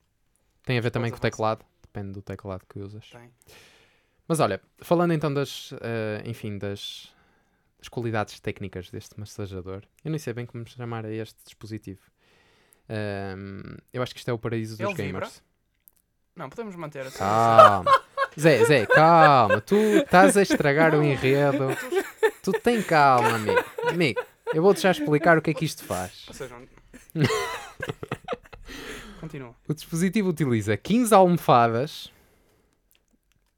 Tem a ver também com o teclado. Depende do teclado que usas. Tem. Mas olha, falando então das, eh, enfim, das, das qualidades técnicas deste massajador, eu nem sei bem como chamar a este dispositivo. Ahm, eu acho que isto é o paraíso dos Ele vibra? gamers. Não, podemos manter assim. Calma. Zé, Zé, calma. Tu estás a estragar o enredo. Tu tem calma, amigo. Amigo, eu vou-te já explicar o que é que isto faz. Ou seja, (laughs) Continua. O dispositivo utiliza 15 almofadas.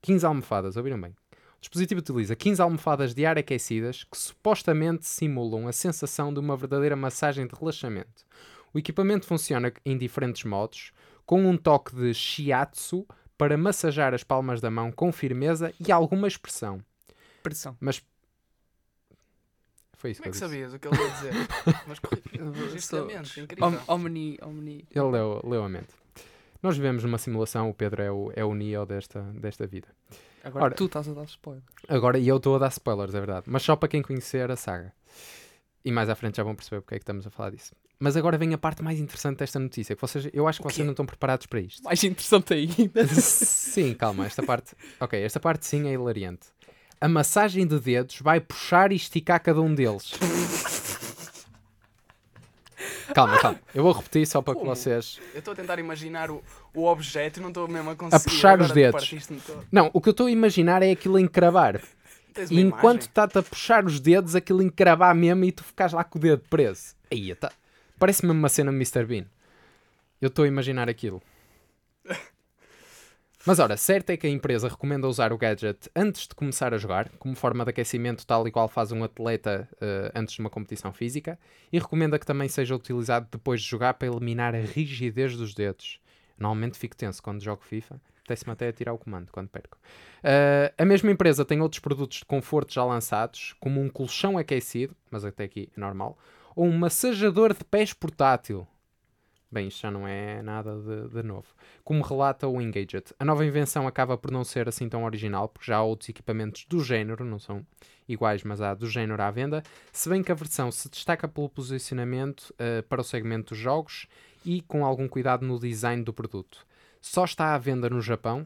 15 almofadas, ouviram bem? O dispositivo utiliza 15 almofadas de ar aquecidas que supostamente simulam a sensação de uma verdadeira massagem de relaxamento. O equipamento funciona em diferentes modos, com um toque de shiatsu para massajar as palmas da mão com firmeza e alguma expressão. Pressão. Mas. Foi isso Como é que que eu disse. sabias o que ele ia dizer? (laughs) Mas corrigiste a Sou- mente, incrível. Om- Omni, omni. Ele leu, leu a mente. Nós vivemos numa simulação, o Pedro é o, é o Neo desta, desta vida. Agora Ora. tu estás a dar spoiler. Agora, e eu estou a dar spoilers, é verdade. Mas só para quem conhecer a saga. E mais à frente já vão perceber porque é que estamos a falar disso. Mas agora vem a parte mais interessante desta notícia. Que vocês, eu acho que vocês não estão preparados para isto. Mais interessante ainda. (laughs) sim, calma, esta parte. Ok, esta parte sim é hilariante. A massagem de dedos vai puxar e esticar cada um deles. calma, calma. Eu vou repetir só para que Como? vocês. Eu estou a tentar imaginar o, o objeto e não estou mesmo a conseguir. puxar os Agora dedos. Não, o que eu estou a imaginar é aquilo encravar. E enquanto está-te a puxar os dedos, aquilo encravar mesmo e tu ficas lá com o dedo preso. Aí, tá... parece mesmo uma cena de Mr. Bean. Eu estou a imaginar aquilo. (laughs) Mas ora, certo é que a empresa recomenda usar o gadget antes de começar a jogar, como forma de aquecimento tal e qual faz um atleta eh, antes de uma competição física, e recomenda que também seja utilizado depois de jogar para eliminar a rigidez dos dedos. Normalmente fico tenso quando jogo FIFA, apetece-me até a tirar o comando quando perco. Uh, a mesma empresa tem outros produtos de conforto já lançados, como um colchão aquecido, mas até aqui é normal, ou um massajador de pés portátil. Bem, isto já não é nada de, de novo. Como relata o Engadget, a nova invenção acaba por não ser assim tão original, porque já há outros equipamentos do género, não são iguais, mas há do género à venda, se bem que a versão se destaca pelo posicionamento uh, para o segmento dos jogos e com algum cuidado no design do produto. Só está à venda no Japão,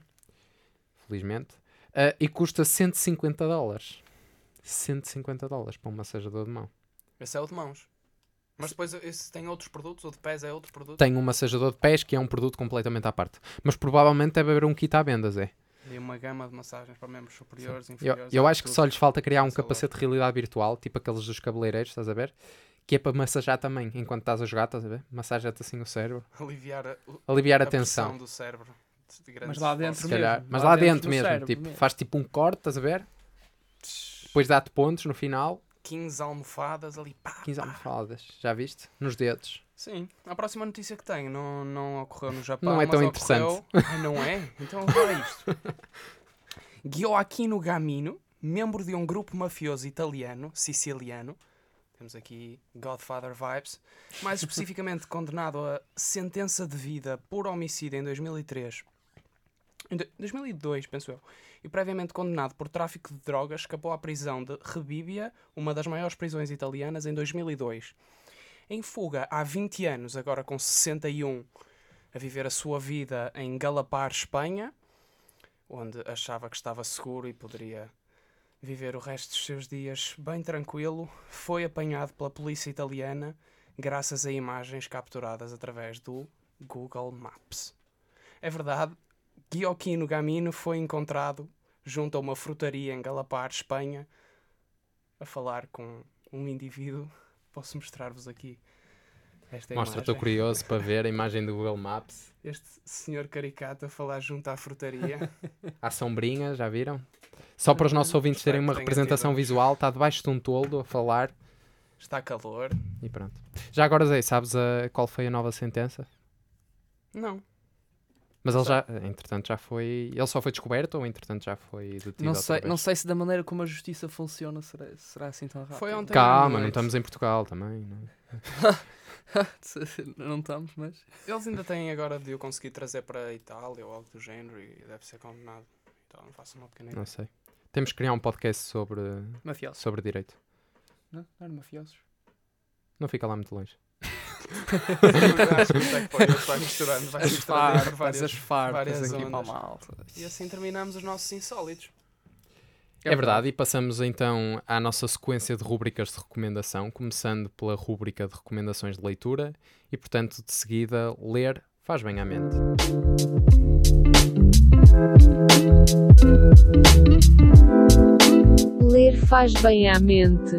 felizmente, uh, e custa 150 dólares. 150 dólares para um massajador de mão. Esse é o de mãos. Mas depois esse tem outros produtos, o de pés é outro produto. Tem um massajador de pés que é um produto completamente à parte. Mas provavelmente deve haver um kit à venda, Zé. E uma gama de massagens para membros superiores, Eu, inferiores. eu há acho que só lhes falta criar um capacete de realidade virtual, tipo aqueles dos cabeleireiros, estás a ver? Que é para massajar também, enquanto estás a jogar, estás a ver? Massaja-te assim o cérebro. Aliviar a, o- Aliviar a, a tensão. do cérebro. de Mas lá dentro Se esforços. calhar. mesmo, Mas lá lá dentro dentro mesmo, cérebro tipo, mesmo. faz tipo um corte, estás a ver? Depois dá-te pontos no final, 15 almofadas ali, pá. 15 pá. almofadas, já viste? Nos dedos. Sim, a próxima notícia que tenho não, não ocorreu no Japão. Não é mas tão ocorreu- Ah, não é? Então olha isto. (laughs) Gioacchino Gamino, membro de um grupo mafioso italiano, siciliano, temos aqui Godfather vibes, mais especificamente (laughs) condenado a sentença de vida por homicídio em 2003. Em do- 2002, penso eu. E previamente condenado por tráfico de drogas, escapou à prisão de Rebibbia, uma das maiores prisões italianas, em 2002 em fuga há 20 anos, agora com 61, a viver a sua vida em Galapar, Espanha, onde achava que estava seguro e poderia viver o resto dos seus dias bem tranquilo, foi apanhado pela polícia italiana graças a imagens capturadas através do Google Maps. É verdade, Gioacchino Gamino foi encontrado junto a uma frutaria em Galapar, Espanha, a falar com um indivíduo. Posso mostrar-vos aqui esta Mostra, estou curioso para ver a imagem do Google Maps. Este senhor caricato a falar junto à frutaria. (laughs) Há sombrinha, já viram? Só para os nossos ouvintes Espero terem uma representação tido. visual, está debaixo de um toldo a falar Está calor? e pronto. Já agora, Zé, sabes a, qual foi a nova sentença? Não. Mas ele já, entretanto, já foi. Ele só foi descoberto ou entretanto já foi detido? Não sei, não sei se da maneira como a justiça funciona será, será assim tão rápido. Foi ontem Calma, não estamos em Portugal também. não é? (laughs) não estamos, mas. Eles ainda têm agora de o conseguir trazer para a Itália ou algo do género e deve ser condenado. Então não faço uma pequena Não sei. Temos que criar um podcast sobre, Mafiosos. sobre direito. Não, não eram mafiosos. Não fica lá muito longe. Acho que vai misturando, vai misturando várias... as farpas várias aqui para malta. E assim terminamos os nossos insólitos. É, verdade, e passamos então à nossa sequência de rúbricas de recomendação, começando pela rúbrica de recomendações de leitura e, portanto, de seguida, ler faz bem à mente. Ler faz bem à mente.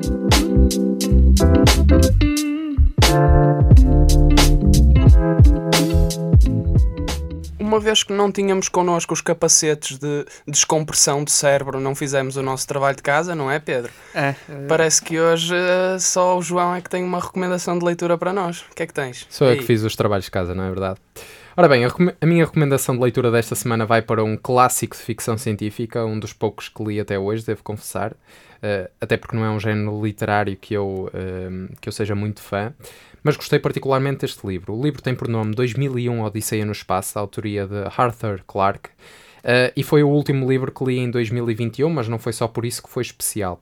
Uma vez que não tínhamos connosco os capacetes de descompressão do cérebro, não fizemos o nosso trabalho de casa, não é, Pedro? É, Parece que hoje eh, só o João é que tem uma recomendação de leitura para nós. O que é que tens? Sou eu Aí. que fiz os trabalhos de casa, não é verdade? Ora bem, a, a minha recomendação de leitura desta semana vai para um clássico de ficção científica, um dos poucos que li até hoje, devo confessar, eh, até porque não é um género literário que eu, eh, que eu seja muito fã, mas gostei particularmente deste livro. O livro tem por nome 2001 Odisseia no Espaço, da autoria de Arthur Clarke, eh, e foi o último livro que li em 2021, mas não foi só por isso que foi especial.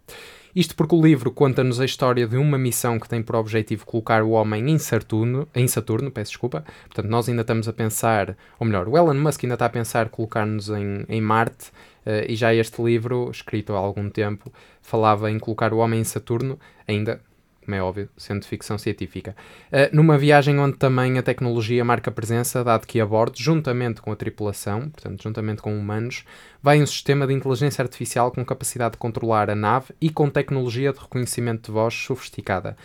Isto porque o livro conta-nos a história de uma missão que tem por objetivo colocar o homem em Saturno, em Saturno, peço desculpa. Portanto, nós ainda estamos a pensar, ou melhor, o Elon Musk ainda está a pensar colocar-nos em, em Marte, eh, e já este livro, escrito há algum tempo, falava em colocar o homem em Saturno, ainda, como é óbvio, sendo ficção científica. Eh, numa viagem onde também a tecnologia marca presença, dado que a bordo, juntamente com a tripulação, portanto, juntamente com humanos, vai um sistema de inteligência artificial com capacidade de controlar a nave e com tecnologia de reconhecimento de voz sofisticada.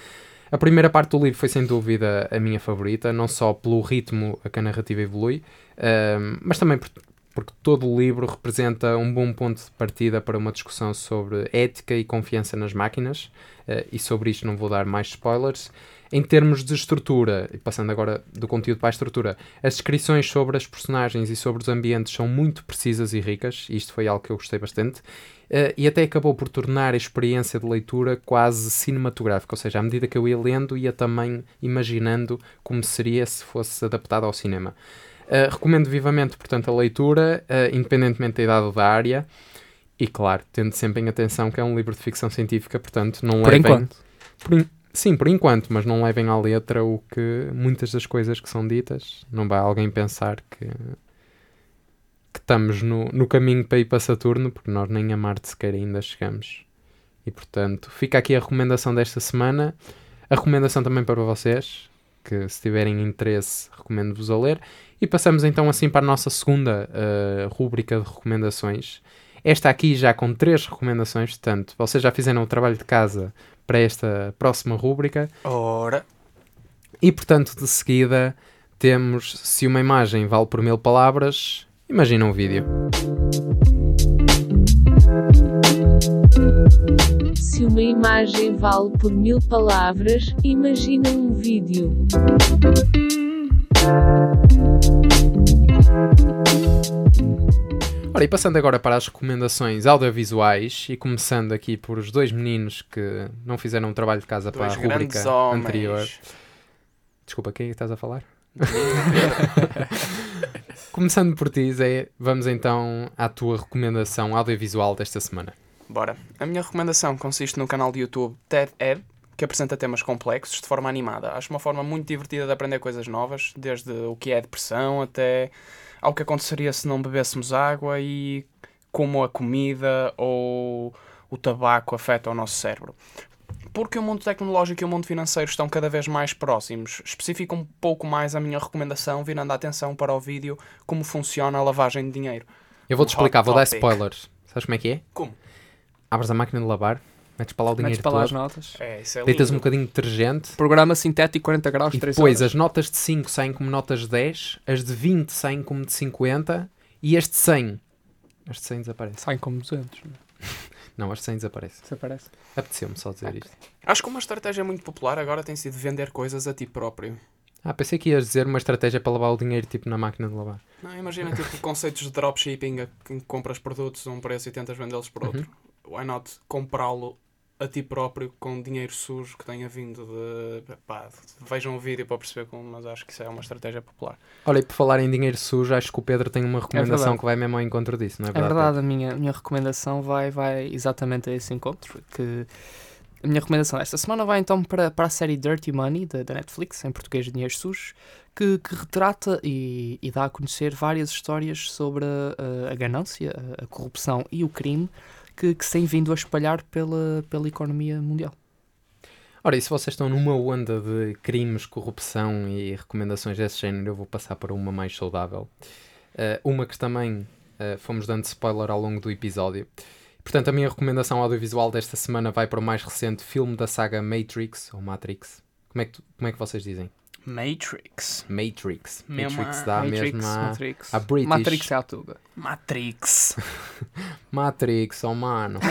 A primeira parte do livro foi sem dúvida a minha favorita, não só pelo ritmo a que a narrativa evolui, ahm, mas também por- porque todo o livro representa um bom ponto de partida para uma discussão sobre ética e confiança nas máquinas, eh, e sobre isto não vou dar mais spoilers. Em termos de estrutura, e passando agora do conteúdo para a estrutura, as descrições sobre as personagens e sobre os ambientes são muito precisas e ricas, isto foi algo que eu gostei bastante, uh, e até acabou por tornar a experiência de leitura quase cinematográfica, ou seja, à medida que eu ia lendo, ia também imaginando como seria se fosse adaptado ao cinema. Uh, recomendo vivamente, portanto, a leitura, uh, independentemente da idade ou da área, e claro, tendo sempre em atenção que é um livro de ficção científica, portanto, não Por levem... enquanto. Por in- Sim, por enquanto, mas não levem à letra o que muitas das coisas que são ditas. Não vai alguém pensar que, que estamos no, no caminho para ir para Saturno, porque nós nem a Marte sequer ainda chegamos. E portanto, fica aqui a recomendação desta semana. A recomendação também para vocês, que se tiverem interesse, recomendo-vos a ler. E passamos então assim para a nossa segunda uh, rúbrica de recomendações. Esta aqui já com três recomendações, portanto, vocês já fizeram o trabalho de casa para esta próxima rúbrica. Ora, E portanto, de seguida, temos se uma imagem vale por mil palavras, imagina um vídeo. Se uma imagem vale por mil palavras, imagina um vídeo. Ora, e passando agora para as recomendações audiovisuais, e começando aqui por os dois meninos que não fizeram o trabalho de casa para a dois grandes homens. anterior. Desculpa, quem é estás a falar? (laughs) Começando por ti, Zé, vamos então à tua recomendação audiovisual desta semana. Bora. A minha recomendação consiste no canal de YouTube TED Ed, que apresenta temas complexos de forma animada. Acho uma forma muito divertida de aprender coisas novas, desde o que é depressão até ao que aconteceria se não bebêssemos água e como a comida ou o tabaco afeta o nosso cérebro. Porque o mundo tecnológico e o mundo financeiro estão cada vez mais próximos, especifica um pouco mais a minha recomendação, virando a atenção para o vídeo como funciona a lavagem de dinheiro. Eu vou-te Um explicar, vou dar spoilers. Sabes como é que é? Como? Abres a máquina de lavar, metes para lá o dinheiro Metes para lá as todo, notas. É, isso é deitas um lindo. bocadinho de detergente Programa sintético 40 graus, e 3 depois horas. as notas de 5 saem como notas de 10, as de 20 saem como de 50 e as de 100. As de 100 desaparecem. Saem como 200. não é? Não, as de 100 desaparecem. Isso aparece. Apeteceu-me só dizer isto. Acho que uma estratégia muito popular agora tem sido vender coisas a ti próprio. Ah, pensei que ias dizer uma estratégia para lavar o dinheiro tipo na máquina de lavar. Não, imagina tipo conceitos de dropshipping em que compras produtos a um preço e tentas vendê-los por outro. Why not comprá-lo a ti próprio com dinheiro sujo que tenha vindo de. Pá, vejam o vídeo para perceber como, mas acho que isso é uma estratégia popular. Olha, e por falar em dinheiro sujo, acho que o Pedro tem uma recomendação verdade. que vai mesmo ao encontro disso, não é É verdade? verdade, a minha, a minha recomendação vai, vai exatamente a esse encontro. Que a minha recomendação esta semana vai então para, para a série Dirty Money da, da Netflix, em português Dinheiros Sujos, que, que retrata e, e dá a conhecer várias histórias sobre a, a ganância, a, a corrupção e o crime que, que se tem vindo a espalhar pela, pela economia mundial. Ora, e se vocês estão numa onda de crimes, corrupção e recomendações desse género, eu vou passar para uma mais saudável. Uh, uma que também uh, fomos dando spoiler ao longo do episódio. Portanto, a minha recomendação audiovisual desta semana vai para o mais recente filme da saga Matrix, ou Matrix. Como é que, tu- como é que vocês dizem? Matrix. Matrix. Mesmo Matrix a- dá Matrix, mesmo a... Matrix. a British. Matrix é a tuga. Matrix. (laughs) Matrix, oh mano. (laughs)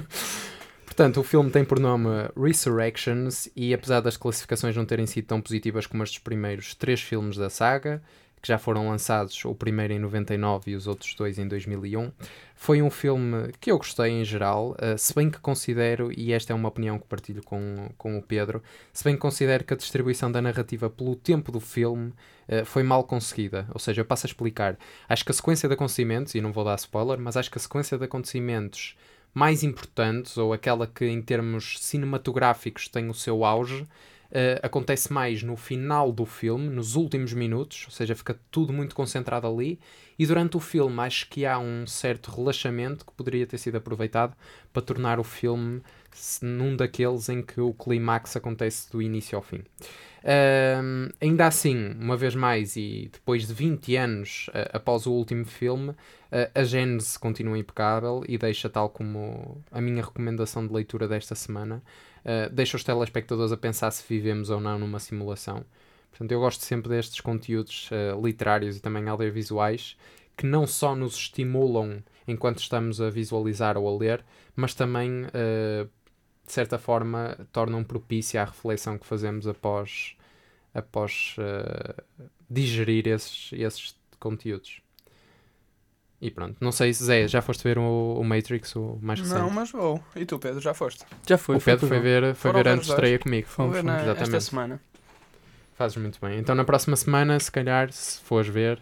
(laughs) Portanto, o filme tem por nome Resurrections e apesar das classificações não terem sido tão positivas como as dos primeiros três filmes da saga, que já foram lançados, o primeiro em 99 e os outros dois em 2001, foi um filme que eu gostei em geral, eh, se bem que considero, e esta é uma opinião que partilho com, com o Pedro, se bem que considero que a distribuição da narrativa pelo tempo do filme eh, foi mal conseguida. Ou seja, eu passo a explicar. Acho que a sequência de acontecimentos, e não vou dar spoiler, mas acho que a sequência de acontecimentos mais importantes, ou aquela que em termos cinematográficos tem o seu auge, eh, acontece mais no final do filme, nos últimos minutos, ou seja, fica tudo muito concentrado ali, e durante o filme acho que há um certo relaxamento que poderia ter sido aproveitado para tornar o filme num daqueles em que o clímax acontece do início ao fim. Ainda assim, uma vez mais, e depois de 20 anos ah, após o último filme, ah, a Gênese continua impecável e deixa, tal como a minha recomendação de leitura desta semana, ah, deixa os telespectadores a pensar se vivemos ou não numa simulação. Portanto, eu gosto sempre destes conteúdos ah, literários e também audiovisuais que não só nos estimulam enquanto estamos a visualizar ou a ler, mas também ah, de certa forma, tornam propícia a reflexão que fazemos após, após uh, digerir esses, esses conteúdos. E pronto, não sei se Zé, já foste ver o, o Matrix, o mais recente? Não, mas vou. E tu, Pedro, já foste? Já foi. o Pedro foi ver, foi Foram ver antes de estreia comigo. Vou ver na, esta exatamente. semana. Fazes muito bem. Então na próxima semana, se calhar, se fores ver,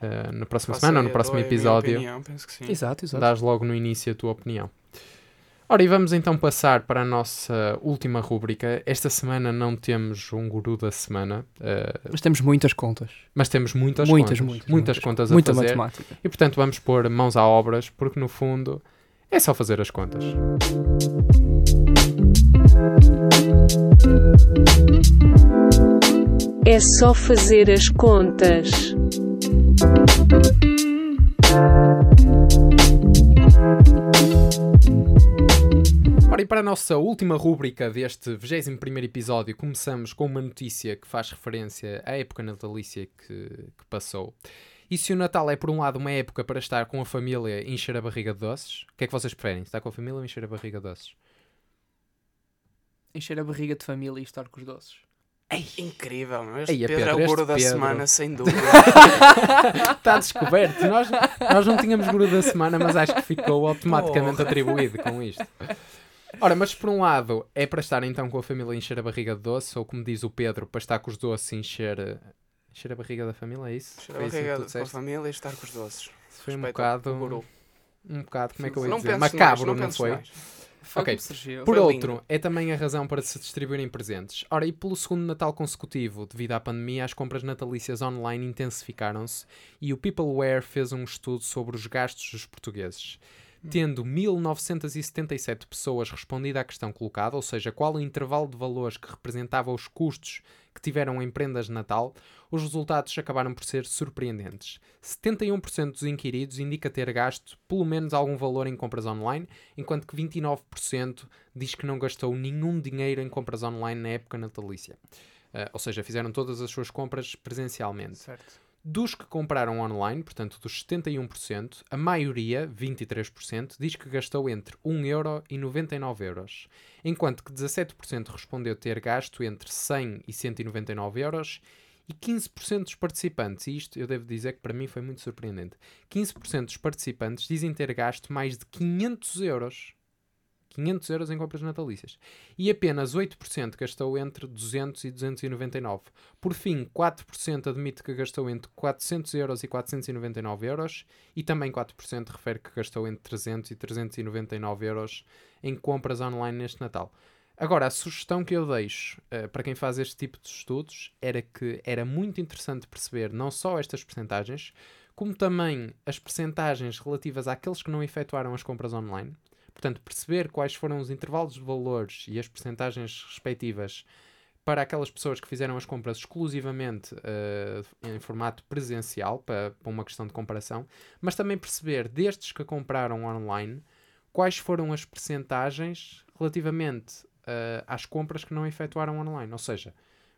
uh, na próxima Faço semana ou no próximo episódio, opinião, penso que sim. Exato, exato. dás logo no início a tua opinião. Ora, e vamos então passar para a nossa última rúbrica. Esta semana não temos um guru da semana, uh, Mas temos muitas contas. mas temos muitas, Muitas, contas, muitas, muitas muitas. contas a Muita fazer. matemática. E portanto vamos pôr mãos à obras, porque no fundo é só fazer as contas. É só fazer as contas. Ora, e para a nossa última rúbrica deste 21 episódio, começamos com uma notícia que faz referência à época natalícia que, que passou. E se o Natal é, por um lado, uma época para estar com a família e encher a barriga de doces, o que é que vocês preferem? Estar com a família ou encher a barriga de doces? Encher a barriga de família e estar com os doces. Incrível, meu. Este Ei, é Pedro é Pedro, o guru da Pedro. semana, sem (laughs) dúvida. Está descoberto. Nós, nós não tínhamos guru da semana, mas acho que ficou automaticamente Porra. atribuído com isto. Ora, mas por um lado, é para estar então com a família e encher a barriga de doce, ou como diz o Pedro, para estar com os doces e encher, eh, encher a barriga da família, é isso? Foi a barriga a disseste? família e estar com os doces. Foi um bocado, um bocado, como é que eu ia não dizer? Macabro, mais, não, penses foi? mais. Foi Ok. Por Foi outro, lindo. é também a razão para se distribuírem presentes. Ora, e pelo segundo Natal consecutivo, devido à pandemia, as compras natalícias online intensificaram-se e o Peopleware fez um estudo sobre os gastos dos portugueses. Tendo 1977 pessoas respondido à questão colocada, ou seja, qual o intervalo de valores que representava os custos que tiveram em prendas de Natal, os resultados acabaram por ser surpreendentes. 71% dos inquiridos indica ter gasto pelo menos algum valor em compras online, enquanto que 29% diz que não gastou nenhum dinheiro em compras online na época natalícia. Ah, ou seja, fizeram todas as suas compras presencialmente. Certo. Dos que compraram online, portanto dos 71%, a maioria, 23%, diz que gastou entre 1 euro e 99 euros, enquanto que 17% respondeu ter gasto entre 100 e 199 euros e 15% dos participantes, e isto eu devo dizer que para mim foi muito surpreendente, 15% dos participantes dizem ter gasto mais de 500 euros 500 euros em compras natalícias. E apenas 8% gastou entre 200 e 299. Por fim, 4% admite que gastou entre 400 euros e 499 euros. E também 4% refere que gastou entre 300 e 399 euros em compras online neste Natal. Agora, a sugestão que eu deixo eh, para quem faz este tipo de estudos era que era muito interessante perceber não só estas percentagens, como também as percentagens relativas àqueles que não efetuaram as compras online. Portanto, perceber quais foram os intervalos de valores e as percentagens respectivas para aquelas pessoas que fizeram as compras exclusivamente eh, em formato presencial, para, para uma questão de comparação, mas também perceber destes que compraram online quais foram as percentagens relativamente eh, às compras que não efetuaram online. Ou seja,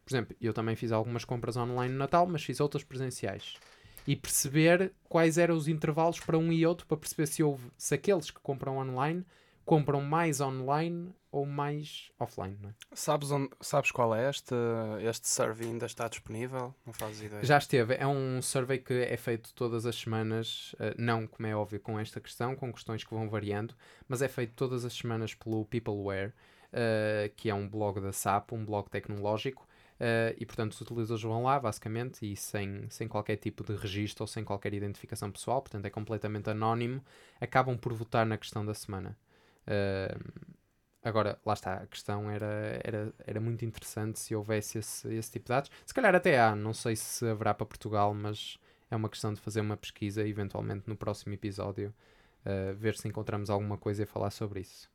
por exemplo, eu também fiz algumas compras online no Natal, mas fiz outras presenciais. E perceber quais eram os intervalos para um e outro, para perceber se, houve, se aqueles que compram online compram mais online ou mais offline. Não é? Sabes, onde, sabes qual é este, este survey? Ainda está disponível? Não fazes ideia. Já esteve, é um survey que é feito todas as semanas, eh, não, como é óbvio, com esta questão, com questões que vão variando, mas é feito todas as semanas pelo Peopleware, eh, que é um blog da SAP, um blog tecnológico, eh, e portanto os utilizadores vão lá, basicamente, e sem, sem qualquer tipo de registro ou sem qualquer identificação pessoal, portanto é completamente anónimo, acabam por votar na questão da semana. Eh, Agora, lá está, a questão era, era, era muito interessante se houvesse esse, esse tipo de dados. Se calhar até há, não sei se haverá para Portugal, mas é uma questão de fazer uma pesquisa eventualmente no próximo episódio uh, ver se encontramos alguma coisa e falar sobre isso.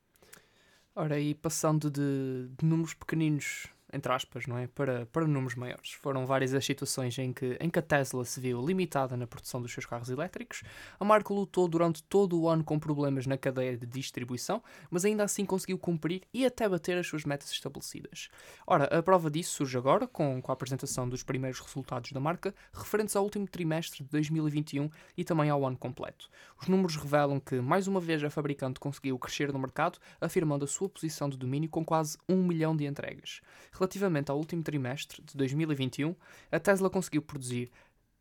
Ora, e passando de, de números pequeninos entre aspas, não é? Para, para números maiores. Foram várias as situações em que, em que a Tesla se viu limitada na produção dos seus carros elétricos. A marca lutou durante todo o ano com problemas na cadeia de distribuição, mas ainda assim conseguiu cumprir e até bater as suas metas estabelecidas. Ora, a prova disso surge agora, com, com a apresentação dos primeiros resultados da marca, referentes ao último trimestre de 2021 e também ao ano completo. Os números revelam que, mais uma vez, a fabricante conseguiu crescer no mercado, afirmando a sua posição de domínio com quase um milhão de entregas. Relativamente ao último trimestre de 2021, a Tesla conseguiu produzir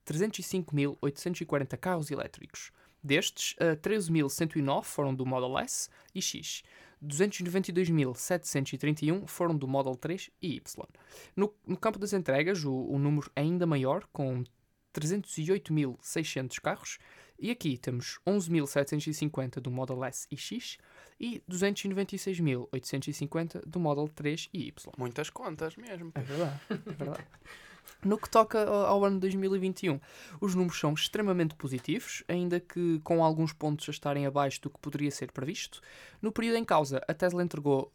305.840 carros elétricos. Destes, 13.109 foram do Model S e X. 292.731 foram do Model 3 e Y. No, no campo das entregas, o, o número é ainda maior, com 308.600 carros, e aqui temos 11.750 do Model S e X e 296.850 do Model 3 e Y. Muitas contas mesmo. É verdade, é verdade. (laughs) No que toca ao ano 2021, os números são extremamente positivos, ainda que com alguns pontos a estarem abaixo do que poderia ser previsto. No período em causa, a Tesla entregou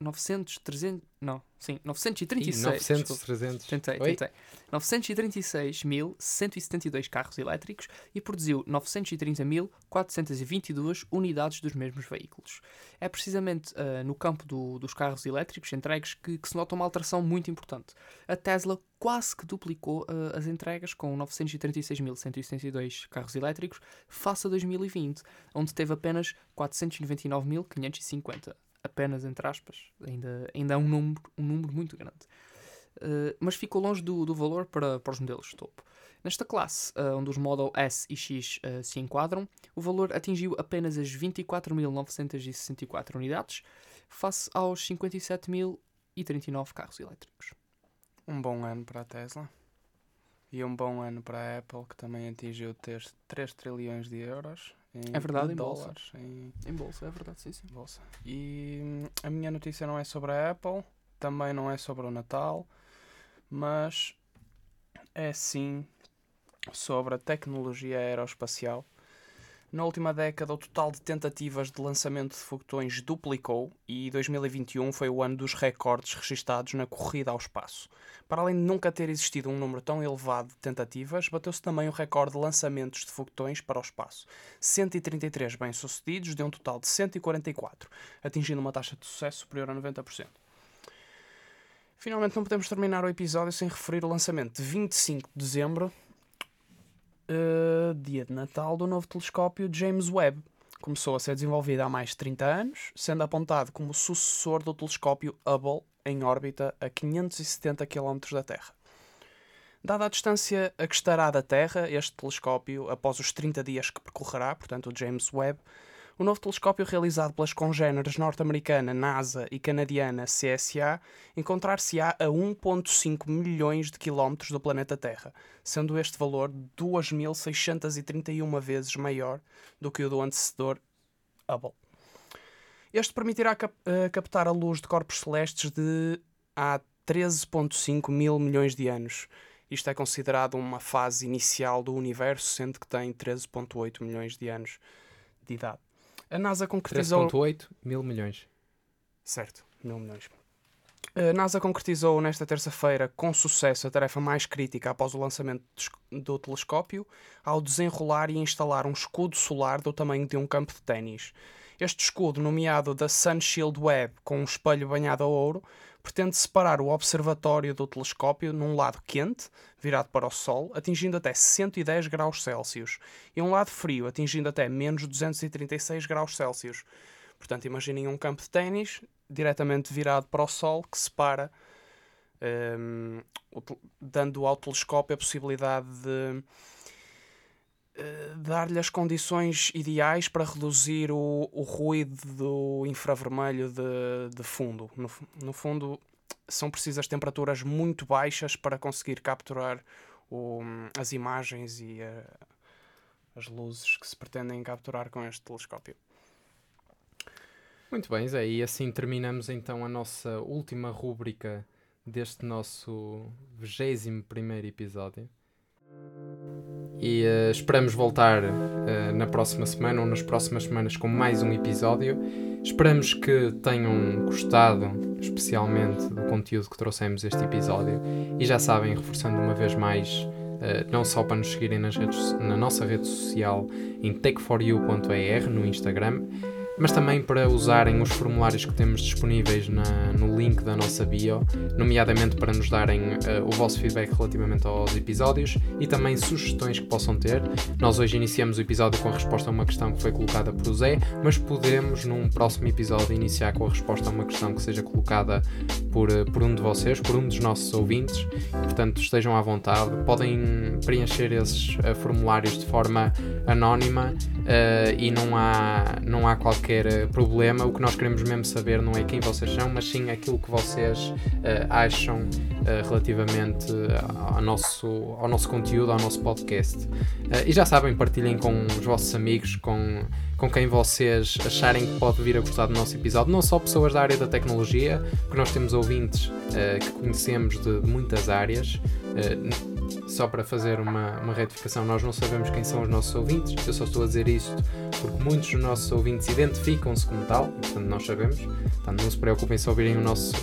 900, 300, não, sim, Ih, 936, 900, desculpa. 300. Tentei, Oi? tentei. 936.172 carros elétricos e produziu 930.422 unidades dos mesmos veículos. É precisamente ah, no campo do- dos carros elétricos entregues que, que se nota uma alteração muito importante. A Tesla quase que duplicou ah, as entregas com 936.172 carros elétricos face a 2020, onde teve apenas 499.550. Apenas entre aspas, ainda, ainda é um número, um número muito grande. Uh, mas ficou longe do, do valor para, para os modelos de topo. Nesta classe, uh, onde os Model S e X uh, se enquadram, o valor atingiu apenas as 24.964 unidades, face aos 57.039 carros elétricos. Um bom ano para a Tesla. E um bom ano para a Apple, que também atingiu 3, 3 trilhões de euros. Em, É verdade, de em bolsa. dólares em Em bolsa, é verdade, sim, sim. bolsa. E hum, a minha notícia não é sobre a Apple, também não é sobre o Natal, mas é sim sobre a tecnologia aeroespacial. Na última década, o total de tentativas de lançamento de foguetões duplicou e 2021 foi o ano dos recordes registados na corrida ao espaço. Para além de nunca ter existido um número tão elevado de tentativas, bateu-se também o recorde de lançamentos de foguetões para o espaço. 133 bem-sucedidos de um total de 144, atingindo uma taxa de sucesso superior a 90%. Finalmente, não podemos terminar o episódio sem referir o lançamento de 25 de dezembro, eh, dia de Natal, do novo telescópio James Webb. Começou a ser desenvolvido há mais de 30 anos, sendo apontado como sucessor do telescópio Hubble em órbita a 570 km da Terra. Dada a distância a que estará da Terra, este telescópio, após os 30 dias que percorrerá, portanto o James Webb, o novo telescópio realizado pelas congêneres norte-americana NASA e canadiana CSA encontrar-se-á a 1,5 milhões de quilómetros do planeta Terra, sendo este valor 2.631 vezes maior do que o do antecessor Hubble. Este permitirá cap- eh, captar a luz de corpos celestes de há 13,5 mil milhões de anos. Isto é considerado uma fase inicial do universo, sendo que tem 13,8 milhões de anos de idade. A NASA concretizou. 3.8 mil milhões. Certo, mil milhões. A NASA concretizou nesta terça-feira com sucesso a tarefa mais crítica após o lançamento do telescópio, ao desenrolar e instalar um escudo solar do tamanho de um campo de ténis. Este escudo, nomeado da Sun Shield Web, com um espelho banhado a ouro, pretende separar o observatório do telescópio num lado quente, virado para o Sol, atingindo até 110 graus Celsius, e um lado frio, atingindo até menos 236 graus Celsius. Portanto, imaginem um campo de ténis diretamente virado para o Sol que separa, tel- dando ao telescópio a possibilidade de dar-lhe as condições ideais para reduzir o, o ruído do infravermelho de, de fundo. No, no fundo, são precisas temperaturas muito baixas para conseguir capturar o- as imagens e eh, as luzes que se pretendem capturar com este telescópio. Muito bem, Zé, e assim terminamos então a nossa última rúbrica deste nosso 21 primeiro episódio. E uh, esperamos voltar uh, na próxima semana ou nas próximas semanas com mais um episódio. Esperamos que tenham gostado, especialmente do conteúdo que trouxemos este episódio. E já sabem, reforçando uma vez mais, uh, não só para nos seguirem nas redes, na nossa rede social em take4you.er no Instagram, mas também para usarem os formulários que temos disponíveis na, no link da nossa bio, nomeadamente para nos darem uh, o vosso feedback relativamente aos episódios e também sugestões que possam ter. Nós hoje iniciamos o episódio com a resposta a uma questão que foi colocada por Zé, mas podemos num próximo episódio iniciar com a resposta a uma questão que seja colocada por, uh, por um de vocês, por um dos nossos ouvintes. Portanto, estejam à vontade, podem preencher esses uh, formulários de forma anónima e não há, não há qualquer qualquer eh, problema. O que nós queremos mesmo saber não é quem vocês são, mas sim aquilo que vocês uh, acham uh, relativamente ao nosso, ao nosso conteúdo, ao nosso podcast. Uh, e já sabem, partilhem com os vossos amigos, com, com quem vocês acharem que pode vir a gostar do nosso episódio, não só pessoas da área da tecnologia, porque nós temos ouvintes que conhecemos de, de muitas áreas só para fazer uma, uma retificação, nós não sabemos quem são os nossos ouvintes, eu só estou a dizer isto porque muitos dos nossos ouvintes identificam-se como tal, portanto nós sabemos, portanto não se preocupem se ouvirem o nosso,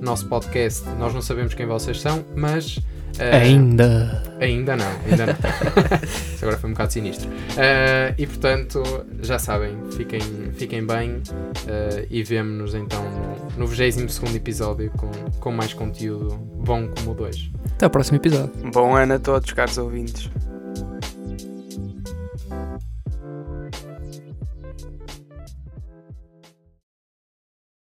nosso podcast, nós não sabemos quem vocês são, mas Uh, ainda. Ainda não, ainda não. (laughs) Isso agora foi um bocado sinistro. Uh, e portanto, já sabem, fiquem, fiquem bem uh, e vemo-nos então no, no 22 episódio com, com mais conteúdo bom como o 2. Até o próximo episódio. Bom ano a todos, caros ouvintes.